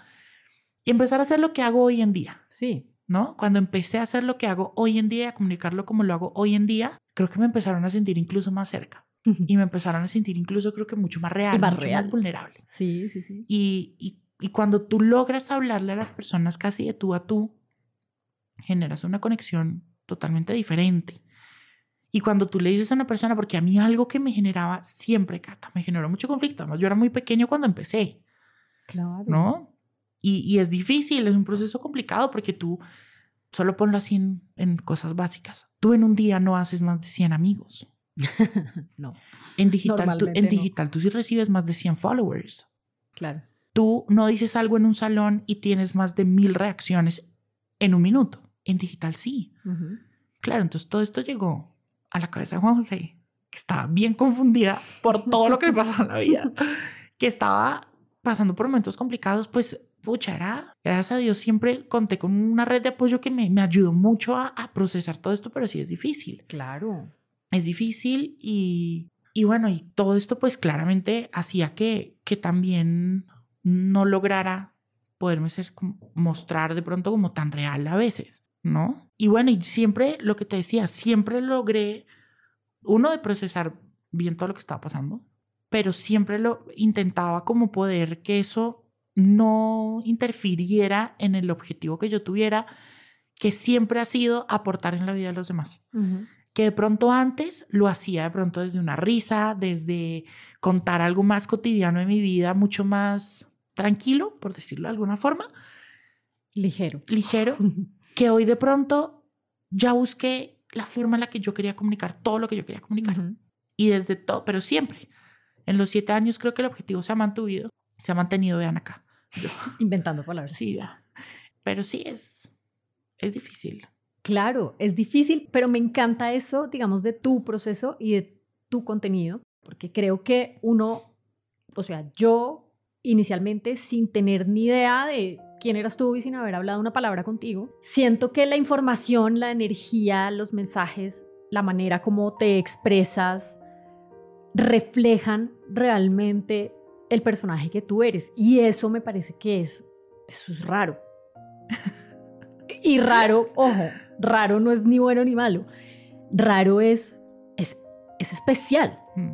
Y empezar a hacer lo que hago hoy en día. Sí. ¿No? Cuando empecé a hacer lo que hago hoy en día, a comunicarlo como lo hago hoy en día, creo que me empezaron a sentir incluso más cerca. Y me empezaron a sentir incluso, creo que mucho más real, más mucho más vulnerable. Sí, sí, sí. Y, y y cuando tú logras hablarle a las personas casi de tú a tú, generas una conexión totalmente diferente. Y cuando tú le dices a una persona, porque a mí algo que me generaba siempre, Cata, me generó mucho conflicto. Además, yo era muy pequeño cuando empecé. Claro. ¿No? Y, y, es difícil, es un proceso complicado porque tú solo ponlo así en, cosas básicas. Tú en un día no haces más de 100 amigos. no. En digital, tú, en digital tú sí recibes más de 100 followers. Claro. Tú no dices algo en un salón y tienes más de mil reacciones en un minuto. En digital sí. Claro, entonces todo esto llegó a la cabeza de Juan José, que estaba bien confundida por todo lo que le pasó en la vida, que estaba pasando por momentos complicados, pues pucha, era, gracias a Dios siempre conté con una red de apoyo que me, me ayudó mucho a, a, procesar todo esto, pero sí es difícil. Claro. Es difícil y, y bueno, y todo esto pues claramente hacía que, que también no lograra poderme ser, mostrar de pronto como tan real a veces, ¿no? Y bueno, y siempre lo que te decía, siempre logré, uno, de procesar bien todo lo que estaba pasando, pero siempre lo intentaba como poder que eso no interfiriera en el objetivo que yo tuviera, que siempre ha sido aportar en la vida de los demás. Que de pronto antes lo hacía de pronto desde una risa, desde contar algo más cotidiano de mi vida, mucho más tranquilo, por decirlo de alguna forma. Ligero. Ligero. que hoy de pronto ya busqué la forma en la que yo quería comunicar todo lo que yo quería comunicar. Y desde todo, pero siempre. En los siete años creo que el objetivo se ha mantenido, se ha mantenido, vean acá. Inventando palabras. Sí, pero sí es, es difícil. Claro, es difícil, pero me encanta eso, digamos, de tu proceso y de tu contenido, porque creo que uno, o sea, yo inicialmente sin tener ni idea de quién eras tú y sin haber hablado una palabra contigo, siento que la información, la energía, los mensajes, la manera como te expresas, reflejan realmente el personaje que tú eres. Y eso me parece que es, eso es raro. y raro, ojo, raro no es ni bueno ni malo. Raro es, es, es especial. Mm.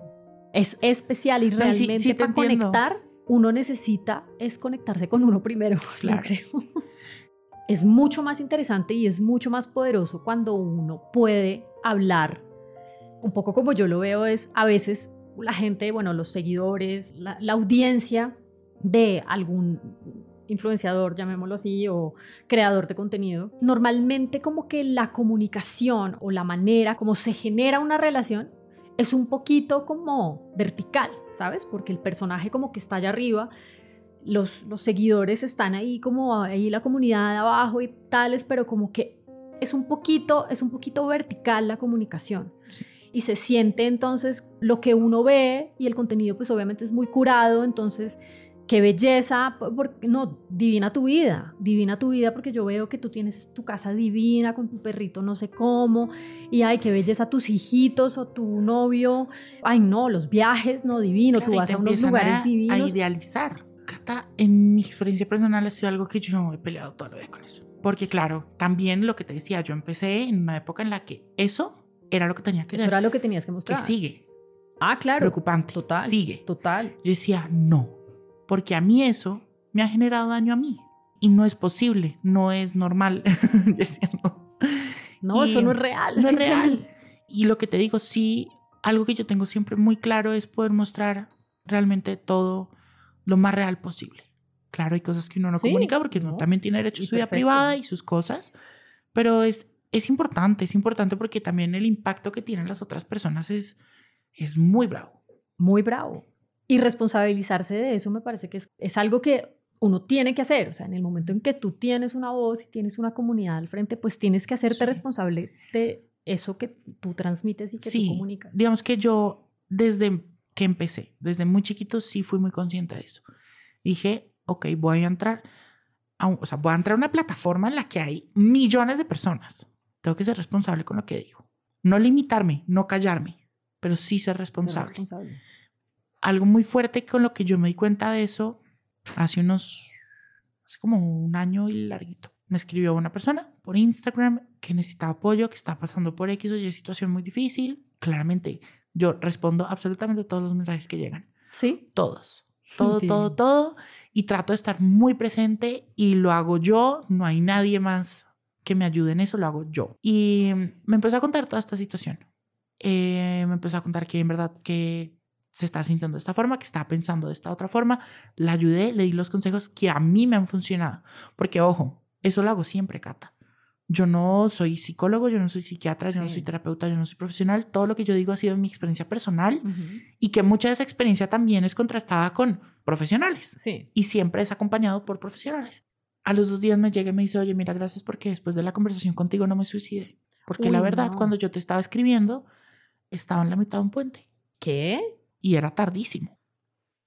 Es especial y realmente para conectar, uno necesita es conectarse con uno primero, claro. creo. Es mucho más interesante y es mucho más poderoso cuando uno puede hablar. Un poco como yo lo veo es a veces la gente, bueno, los seguidores, la, audiencia de algún influenciador, llamémoslo así, o creador de contenido, normalmente como que la comunicación o la manera como se genera una relación es un poquito como vertical, ¿sabes? Porque el personaje como que está allá arriba, los, los seguidores están ahí como ahí la comunidad abajo y tales, pero como que es un poquito, es un poquito vertical la comunicación. Sí y se siente entonces lo que uno ve y el contenido pues obviamente es muy curado, entonces qué belleza, porque, no, divina tu vida, divina tu vida porque yo veo que tú tienes tu casa divina con tu perrito no sé cómo y ay, qué belleza tus hijitos o tu novio, ay no, los viajes, no, divino, tú vas a unos lugares divinos. A idealizar. Cata, en mi experiencia personal ha sido algo que yo he peleado toda la vez con eso. Porque claro, también lo que te decía, yo empecé en una época en la que eso era lo que tenía que Eso era lo que tenías que mostrar. Que sigue. Ah, claro. Preocupante. Total. Sigue. Total. Yo decía, no, porque a mí eso me ha generado daño a mí. Y no es posible, no es normal. Yo decía, no. No, eso no es real. No es real. Y lo que te digo, sí, algo que yo tengo siempre muy claro es poder mostrar realmente todo lo más real posible. Claro, hay cosas que uno no comunica porque uno también tiene derecho a su vida privada y sus cosas, pero es es importante, es importante porque también el impacto que tienen las otras personas es, es muy bravo. Muy bravo. Y responsabilizarse de eso me parece que es, es algo que uno tiene que hacer. O sea, en el momento en que tú tienes una voz y tienes una comunidad al frente, pues tienes que hacerte responsable de eso que tú transmites y que tú comunicas. Digamos que yo desde que empecé, desde muy chiquito, sí fui muy consciente de eso. Dije, ok, voy a entrar, a, o sea, voy a entrar a una plataforma en la que hay millones de personas. Tengo que ser responsable con lo que digo. No limitarme, no callarme, pero sí ser responsable. Algo muy fuerte con lo que yo me di cuenta de eso hace unos, hace como un año y larguito. Me escribió una persona por Instagram que necesitaba apoyo, que está pasando por X o Y situación muy difícil. Claramente, yo respondo absolutamente todos los mensajes que llegan. Sí. Todos. Todo, todo, todo. Y trato de estar muy presente y lo hago yo. No hay nadie más que me ayude en eso, lo hago yo. Y me empezó a contar toda esta situación. Eh, me empezó a contar que en verdad que se está sintiendo de esta forma, que está pensando de esta otra forma. La ayudé, le di los consejos que a mí me han funcionado. Porque, ojo, eso lo hago siempre, Cata. Yo no soy psicólogo, yo no soy psiquiatra, yo no soy terapeuta, yo no soy profesional. Todo lo que yo digo ha sido mi experiencia personal y que mucha de esa experiencia también es contrastada con profesionales. Sí. Y siempre es acompañado por profesionales. A los dos días me llega y me dice, oye, mira, gracias porque después de la conversación contigo no me suicidé. Porque la verdad, cuando yo te estaba escribiendo, estaba en la mitad de un puente. ¿Qué? Y era tardísimo.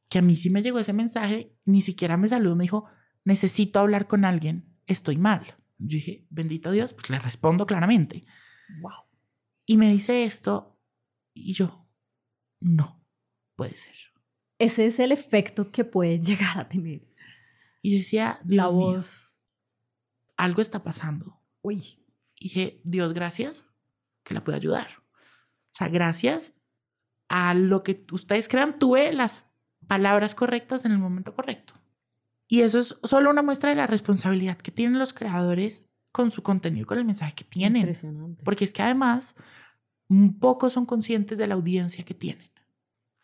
Que a mí sí me llegó ese mensaje, ni siquiera me saludó, me dijo, necesito hablar con alguien, estoy mal. Yo dije, bendito Dios, pues le respondo claramente. Wow. Y me dice esto y yo, no, puede ser. Ese es el efecto que puede llegar a tener. Y yo decía, Dios la voz. algo está pasando. Uy. Y dije, Dios, gracias que la pude ayudar. O sea, gracias a lo que ustedes crean, tuve las palabras correctas en el momento correcto. Y eso es solo una muestra de la responsabilidad que tienen los creadores con su contenido con el mensaje que tienen. Impresionante. Porque es que además, un poco son conscientes de la audiencia que tienen.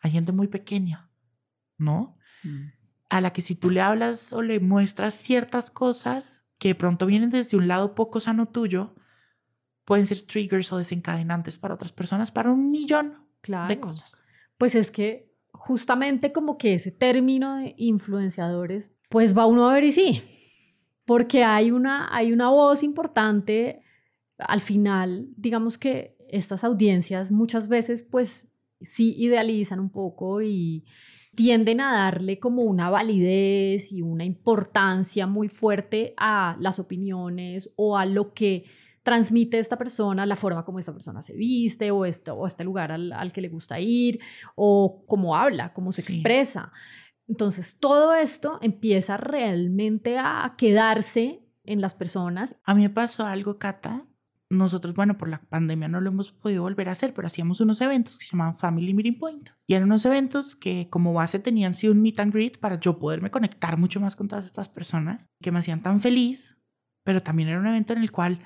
Hay gente muy pequeña, ¿no? Mm. A la que si tú le hablas o le muestras ciertas cosas que de pronto vienen desde un lado poco sano tuyo, pueden ser triggers o desencadenantes para otras personas, para un millón de cosas. Pues es que justamente como que ese término de influenciadores pues va uno a ver y sí, porque hay una, hay una voz importante al final, digamos que estas audiencias muchas veces pues sí idealizan un poco y tienden a darle como una validez y una importancia muy fuerte a las opiniones o a lo que transmite esta persona, la forma como esta persona se viste o, esto, o este lugar al, que le gusta ir o cómo habla, cómo se expresa. Entonces, todo esto empieza realmente a quedarse en las personas. A mí me pasó algo, Cata. Nosotros, bueno, por la pandemia no lo hemos podido volver a hacer, pero hacíamos unos eventos que se llamaban Family Meeting Point. Y eran unos eventos que como base tenían sí un meet and greet para yo poderme conectar mucho más con todas estas personas que me hacían tan feliz, pero también era un evento en el cual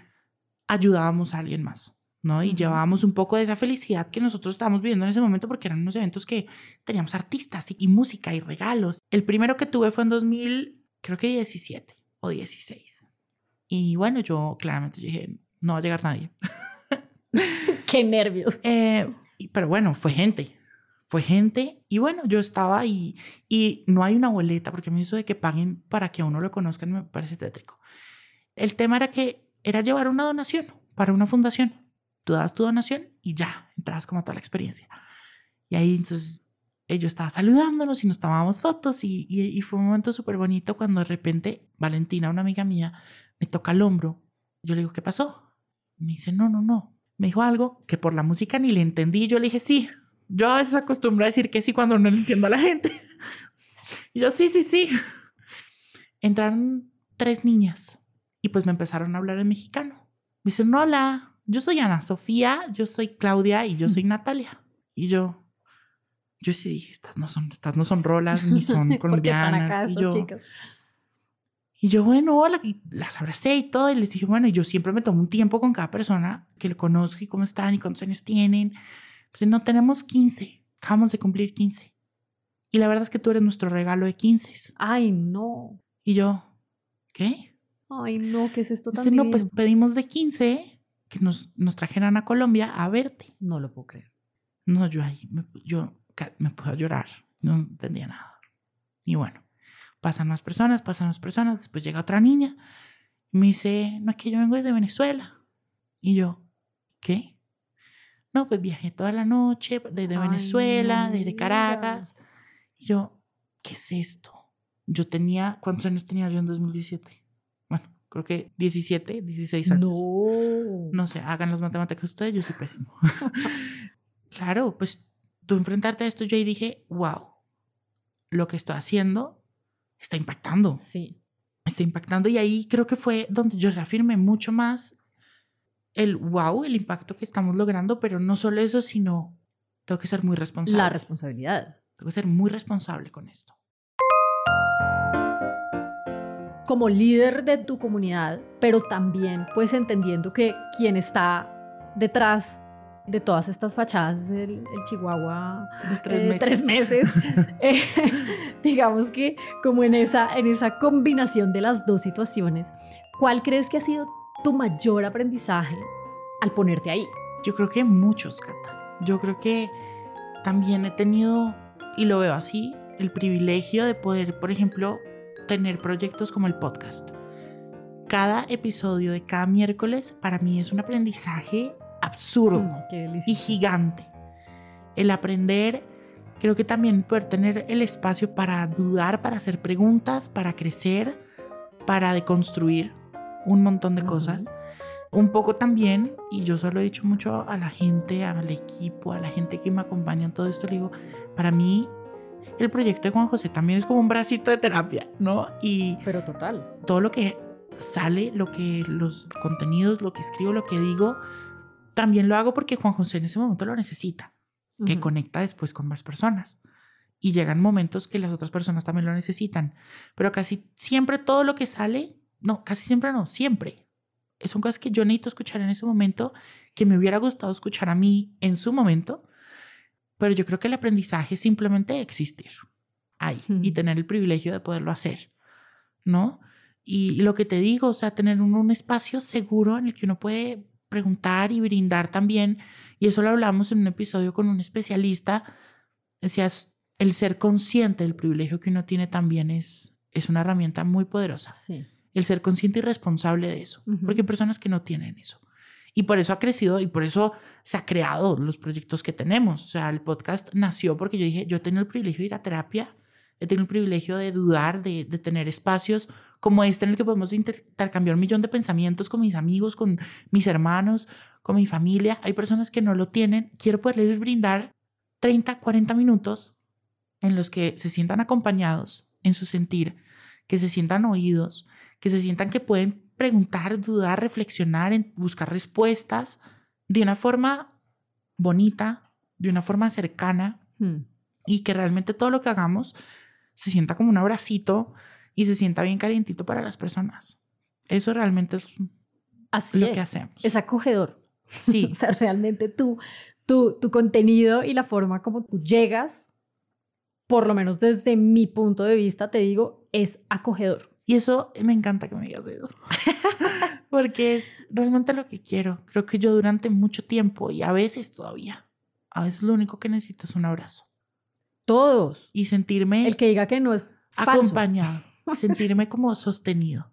ayudábamos a alguien más. ¿no? Y llevábamos un poco de esa felicidad que nosotros estábamos viviendo en ese momento porque eran unos eventos que teníamos artistas y, música y regalos. El primero que tuve fue en 2000, creo que 17 o 16. Y bueno, yo claramente dije, no va a llegar nadie. Qué nervios. Eh, pero bueno, fue gente. Fue gente y bueno, yo estaba ahí y no hay una boleta porque mí eso de que paguen para que a uno lo conozcan me parece tétrico. El tema era que era llevar una donación para una fundación tú dabas tu donación y ya, entrabas como a toda la experiencia. Y ahí entonces ellos estaban saludándonos y nos tomábamos fotos y, y, fue un momento súper bonito cuando de repente Valentina, una amiga mía, me toca el hombro. Yo le digo, ¿qué pasó? Me dice, no, no, no. Me dijo algo que por la música ni le entendí. Yo le dije, sí. Yo a veces acostumbro a decir que sí cuando no le entiendo a la gente. Y yo, sí, sí, sí. Entraron tres niñas y pues me empezaron a hablar en mexicano. Me dicen, hola, yo soy Ana Sofía, yo soy Claudia y yo soy Natalia. Y yo, yo sí dije, estas no son, estas no son rolas ni son colombianas. y yo, y yo, bueno, hola, y las abracé y todo, y les dije, bueno, yo siempre me tomo un tiempo con cada persona que le conozco y cómo están y cuántos años tienen. Pues no tenemos 15, acabamos de cumplir 15. Y la verdad es que tú eres nuestro regalo de 15. Ay, no. Y yo, ¿qué? Ay, no, ¿qué es esto también? No, pues pedimos de 15 que nos, nos trajeran a Colombia a verte. No lo puedo creer. No, yo ahí, me, yo me puedo llorar, no entendía nada. Y bueno, pasan más personas, pasan más personas, después llega otra niña y me dice, no es que yo vengo de Venezuela. Y yo, ¿qué? No, pues viajé toda la noche desde Venezuela, desde Caracas. Y yo, ¿qué es esto? Yo tenía, ¿cuántos años tenía yo en 2017? creo que 17, 16 años. No. No sé, hagan las matemáticas ustedes, yo soy pésimo. claro, pues tú enfrentarte a esto, yo ahí dije, wow, lo que estoy haciendo está impactando. Sí. Está impactando y ahí creo que fue donde yo reafirmé mucho más el wow, el impacto que estamos logrando, pero no solo eso, sino tengo que ser muy responsable. La responsabilidad. Tengo que ser muy responsable con esto como líder de tu comunidad, pero también pues entendiendo que quien está detrás de todas estas fachadas, el, Chihuahua de tres eh, meses, eh, digamos que como en esa, en esa combinación de las dos situaciones, ¿cuál crees que ha sido tu mayor aprendizaje al ponerte ahí? Yo creo que muchos, Cata. Yo creo que también he tenido, y lo veo así, el privilegio de poder, por ejemplo, tener proyectos como el podcast. Cada episodio de cada miércoles para mí es un aprendizaje absurdo mm, y gigante. El aprender, creo que también poder tener el espacio para dudar, para hacer preguntas, para crecer, para deconstruir un montón de cosas. Un poco también, y yo solo he dicho mucho a la gente, al equipo, a la gente que me acompaña en todo esto, le digo, para mí el proyecto de Juan José también es como un bracito de terapia, ¿no? Y Pero total. Todo lo que sale, lo que los contenidos, lo que escribo, lo que digo, también lo hago porque Juan José en ese momento lo necesita, que conecta después con más personas. Y llegan momentos que las otras personas también lo necesitan. Pero casi siempre todo lo que sale, no, casi siempre no, siempre. Son cosas que yo necesito escuchar en ese momento, que me hubiera gustado escuchar a mí en su momento, pero yo creo que el aprendizaje es simplemente existir ahí y tener el privilegio de poderlo hacer, ¿no? Y lo que te digo, o sea, tener un, un, espacio seguro en el que uno puede preguntar y brindar también, y eso lo hablamos en un episodio con un especialista, decías, el ser consciente del privilegio que uno tiene también es, es una herramienta muy poderosa. Sí. El ser consciente y responsable de eso, porque hay personas que no tienen eso. Y por eso ha crecido y por eso se ha creado los proyectos que tenemos. O sea, el podcast nació porque yo dije, yo he tenido el privilegio de ir a terapia, he tenido el privilegio de dudar, de, de tener espacios como este en el que podemos intercambiar un millón de pensamientos con mis amigos, con mis hermanos, con mi familia. Hay personas que no lo tienen. Quiero poderles brindar 30, 40 minutos en los que se sientan acompañados en su sentir, que se sientan oídos, que se sientan que pueden preguntar, dudar, reflexionar, buscar respuestas de una forma bonita, de una forma cercana hmm. y que realmente todo lo que hagamos se sienta como un abracito y se sienta bien calientito para las personas. Eso realmente es lo que hacemos. Es acogedor. Sí. o sea, realmente tú, tu, tu contenido y la forma como tú llegas, por lo menos desde mi punto de vista, te digo, es acogedor. Y eso me encanta que me digas eso. Porque es realmente lo que quiero. Creo que yo durante mucho tiempo y a veces todavía, a veces lo único que necesito es un abrazo. Todos. Y sentirme... El que diga que no es acompañado. sentirme como sostenido.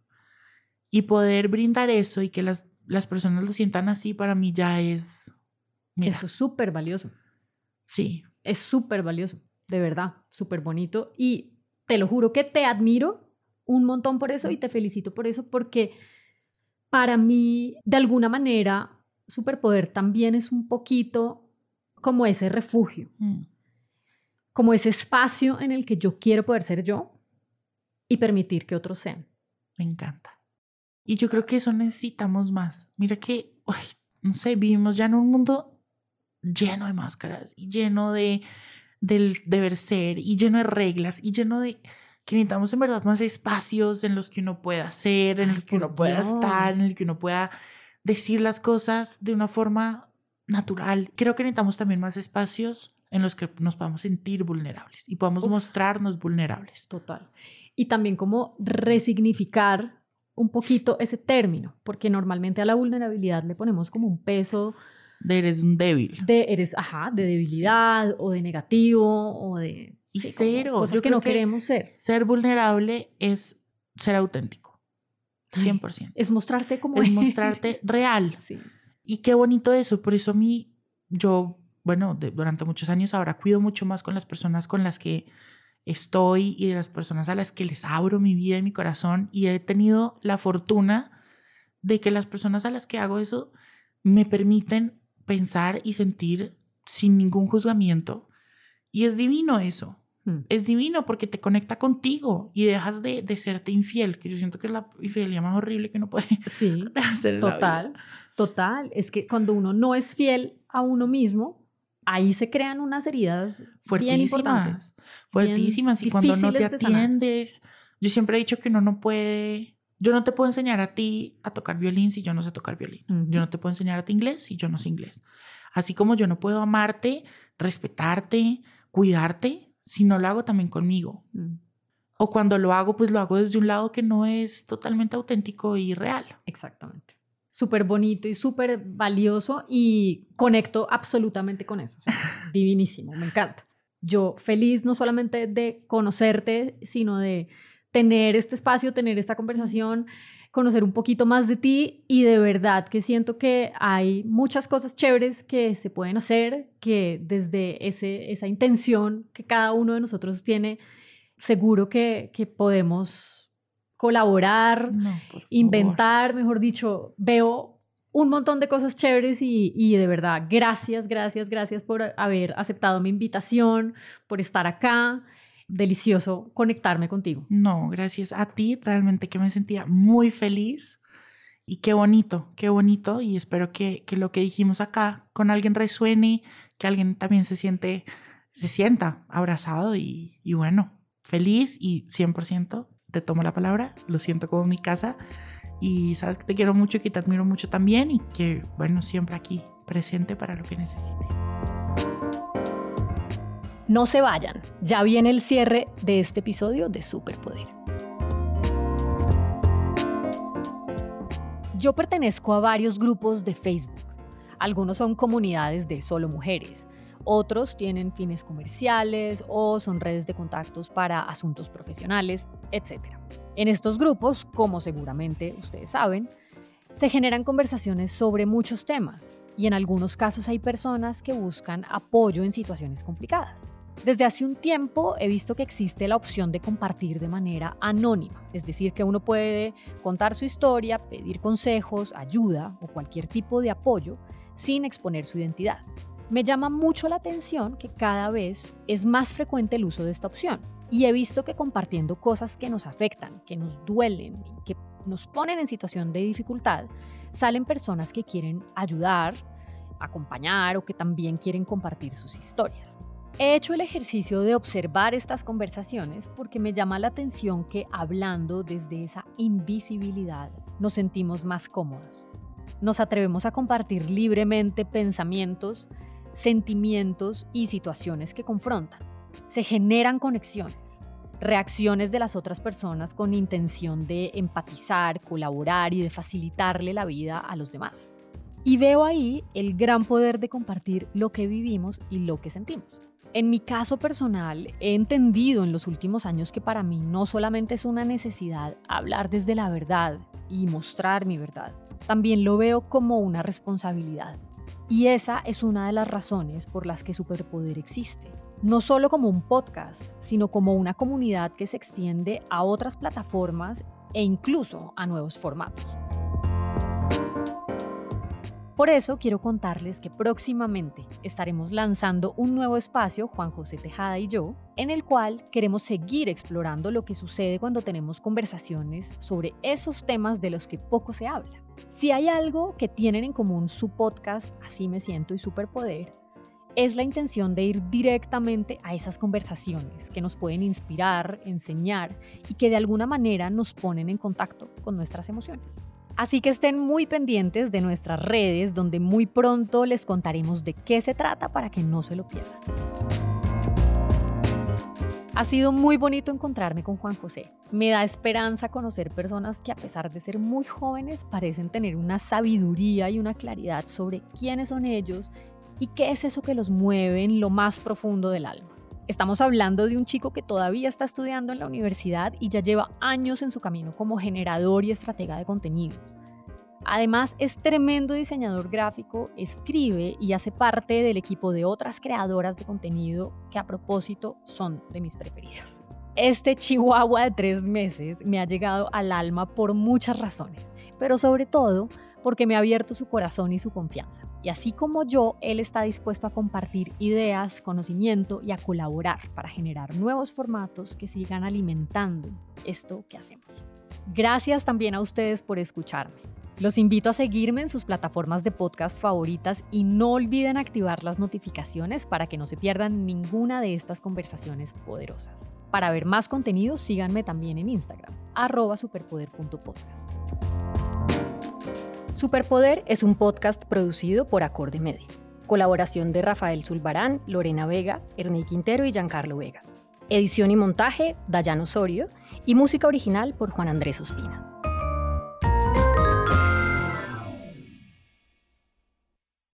Y poder brindar eso y que las, las personas lo sientan así, para mí ya es... Eso es súper valioso. Sí. Es súper valioso, de verdad, súper bonito. Y te lo juro que te admiro un montón por eso y te felicito por eso porque para mí, de alguna manera, superpoder también es un poquito como ese refugio, mm. Como ese espacio en el que yo quiero poder ser yo y permitir que otros sean. Me encanta. Y yo creo que eso necesitamos más. Mira que, no sé, vivimos ya en un mundo lleno de máscaras y lleno de del deber ser y lleno de reglas y lleno de que necesitamos en verdad más espacios en los que uno pueda ser, en el que uno pueda estar, en el que uno pueda decir las cosas de una forma natural. Creo que necesitamos también más espacios en los que nos podamos sentir vulnerables y podamos mostrarnos vulnerables. Total. Y también como resignificar un poquito ese término, porque normalmente a la vulnerabilidad le ponemos como un peso de eres un débil. De eres, ajá, de debilidad o de negativo o de y cero. Cosas que no queremos ser. Ser vulnerable es ser auténtico. 100%. es mostrarte como Es mostrarte real. Sí. Y qué bonito eso. Por eso a mí, yo, bueno, durante muchos años ahora cuido mucho más con las personas con las que estoy y de las personas a las que les abro mi vida y mi corazón. Y he tenido la fortuna de que las personas a las que hago eso me permiten pensar y sentir sin ningún juzgamiento. Y es divino eso. Mm. Es divino porque te conecta contigo y dejas de, de, serte infiel, que yo siento que es la infidelidad más horrible que uno puede sí, hacer. total, total. Es que cuando uno no es fiel a uno mismo, ahí se crean unas heridas fuertísimas, bien importantes, fuertísimas. y cuando no te atiendes, yo siempre he dicho que uno no puede, yo no te puedo enseñar a ti a tocar violín si yo no sé tocar violín. Yo no te puedo enseñar a ti inglés si yo no sé inglés. Así como yo no puedo amarte, respetarte, cuidarte si no lo hago también conmigo. Mm. O cuando lo hago, pues lo hago desde un lado que no es totalmente auténtico y real. Exactamente. Súper bonito y súper valioso y conecto absolutamente con eso. divinísimo, me encanta. Yo feliz no solamente de conocerte, sino de tener este espacio, tener esta conversación, conocer un poquito más de ti y de verdad que siento que hay muchas cosas chéveres que se pueden hacer, que desde ese, esa intención que cada uno de nosotros tiene, seguro que, que podemos colaborar, inventar, mejor dicho, veo un montón de cosas chéveres y, y, de verdad, gracias, gracias, gracias por haber aceptado mi invitación, por estar acá delicioso conectarme contigo. No, gracias a ti, realmente que me sentía muy feliz y qué bonito, qué bonito y espero que, que lo que dijimos acá con alguien resuene, que alguien también se siente, se sienta abrazado y, y bueno, feliz y 100% te tomo la palabra, lo siento como mi casa y sabes que te quiero mucho y que te admiro mucho también y que bueno, siempre aquí presente para lo que necesites. No se vayan, ya viene el cierre de este episodio de Superpoder. Yo pertenezco a varios grupos de Facebook. Algunos son comunidades de solo mujeres, otros tienen fines comerciales o son redes de contactos para asuntos profesionales, etc. En estos grupos, como seguramente ustedes saben, se generan conversaciones sobre muchos temas y en algunos casos hay personas que buscan apoyo en situaciones complicadas. Desde hace un tiempo he visto que existe la opción de compartir de manera anónima, es decir, que uno puede contar su historia, pedir consejos, ayuda o cualquier tipo de apoyo sin exponer su identidad. Me llama mucho la atención que cada vez es más frecuente el uso de esta opción y he visto que compartiendo cosas que nos afectan, que nos duelen que nos ponen en situación de dificultad, salen personas que quieren ayudar, acompañar o que también quieren compartir sus historias. He hecho el ejercicio de observar estas conversaciones porque me llama la atención que hablando desde esa invisibilidad nos sentimos más cómodos. Nos atrevemos a compartir libremente pensamientos, sentimientos y situaciones que confrontan. Se generan conexiones, reacciones de las otras personas con intención de empatizar, colaborar y de facilitarle la vida a los demás. Y veo ahí el gran poder de compartir lo que vivimos y lo que sentimos. En mi caso personal, he entendido en los últimos años que para mí no solamente es una necesidad hablar desde la verdad y mostrar mi verdad, también lo veo como una responsabilidad. Y esa es una de las razones por las que Superpoder existe. No solo como un podcast, sino como una comunidad que se extiende a otras plataformas e incluso a nuevos formatos. Por eso quiero contarles que próximamente estaremos lanzando un nuevo espacio, Juan José Tejada y yo, en el cual queremos seguir explorando lo que sucede cuando tenemos conversaciones sobre esos temas de los que poco se habla. Si hay algo que tienen en común su podcast, Así me siento y Superpoder, es la intención de ir directamente a esas conversaciones que nos pueden inspirar, enseñar y que de alguna manera nos ponen en contacto con nuestras emociones. Así que estén muy pendientes de nuestras redes donde muy pronto les contaremos de qué se trata para que no se lo pierdan. Ha sido muy bonito encontrarme con Juan José. Me da esperanza conocer personas que a pesar de ser muy jóvenes parecen tener una sabiduría y una claridad sobre quiénes son ellos y qué es eso que los mueve en lo más profundo del alma. Estamos hablando de un chico que todavía está estudiando en la universidad y ya lleva años en su camino como generador y estratega de contenidos. Además, es tremendo diseñador gráfico, escribe y hace parte del equipo de otras creadoras de contenido que a propósito son de mis preferidos. Este chihuahua de tres meses me ha llegado al alma por muchas razones, pero sobre todo porque me ha abierto su corazón y su confianza. Y así como yo, él está dispuesto a compartir ideas, conocimiento y a colaborar para generar nuevos formatos que sigan alimentando esto que hacemos. Gracias también a ustedes por escucharme. Los invito a seguirme en sus plataformas de podcast favoritas y no olviden activar las notificaciones para que no se pierdan ninguna de estas conversaciones poderosas. Para ver más contenido, síganme también en Instagram, superpoder.podcast. Superpoder es un podcast producido por Acorde Media. Colaboración de Rafael Zulbarán, Lorena Vega, Ernie Quintero y Giancarlo Vega. Edición y montaje, Dayan Osorio. Y música original por Juan Andrés Ospina.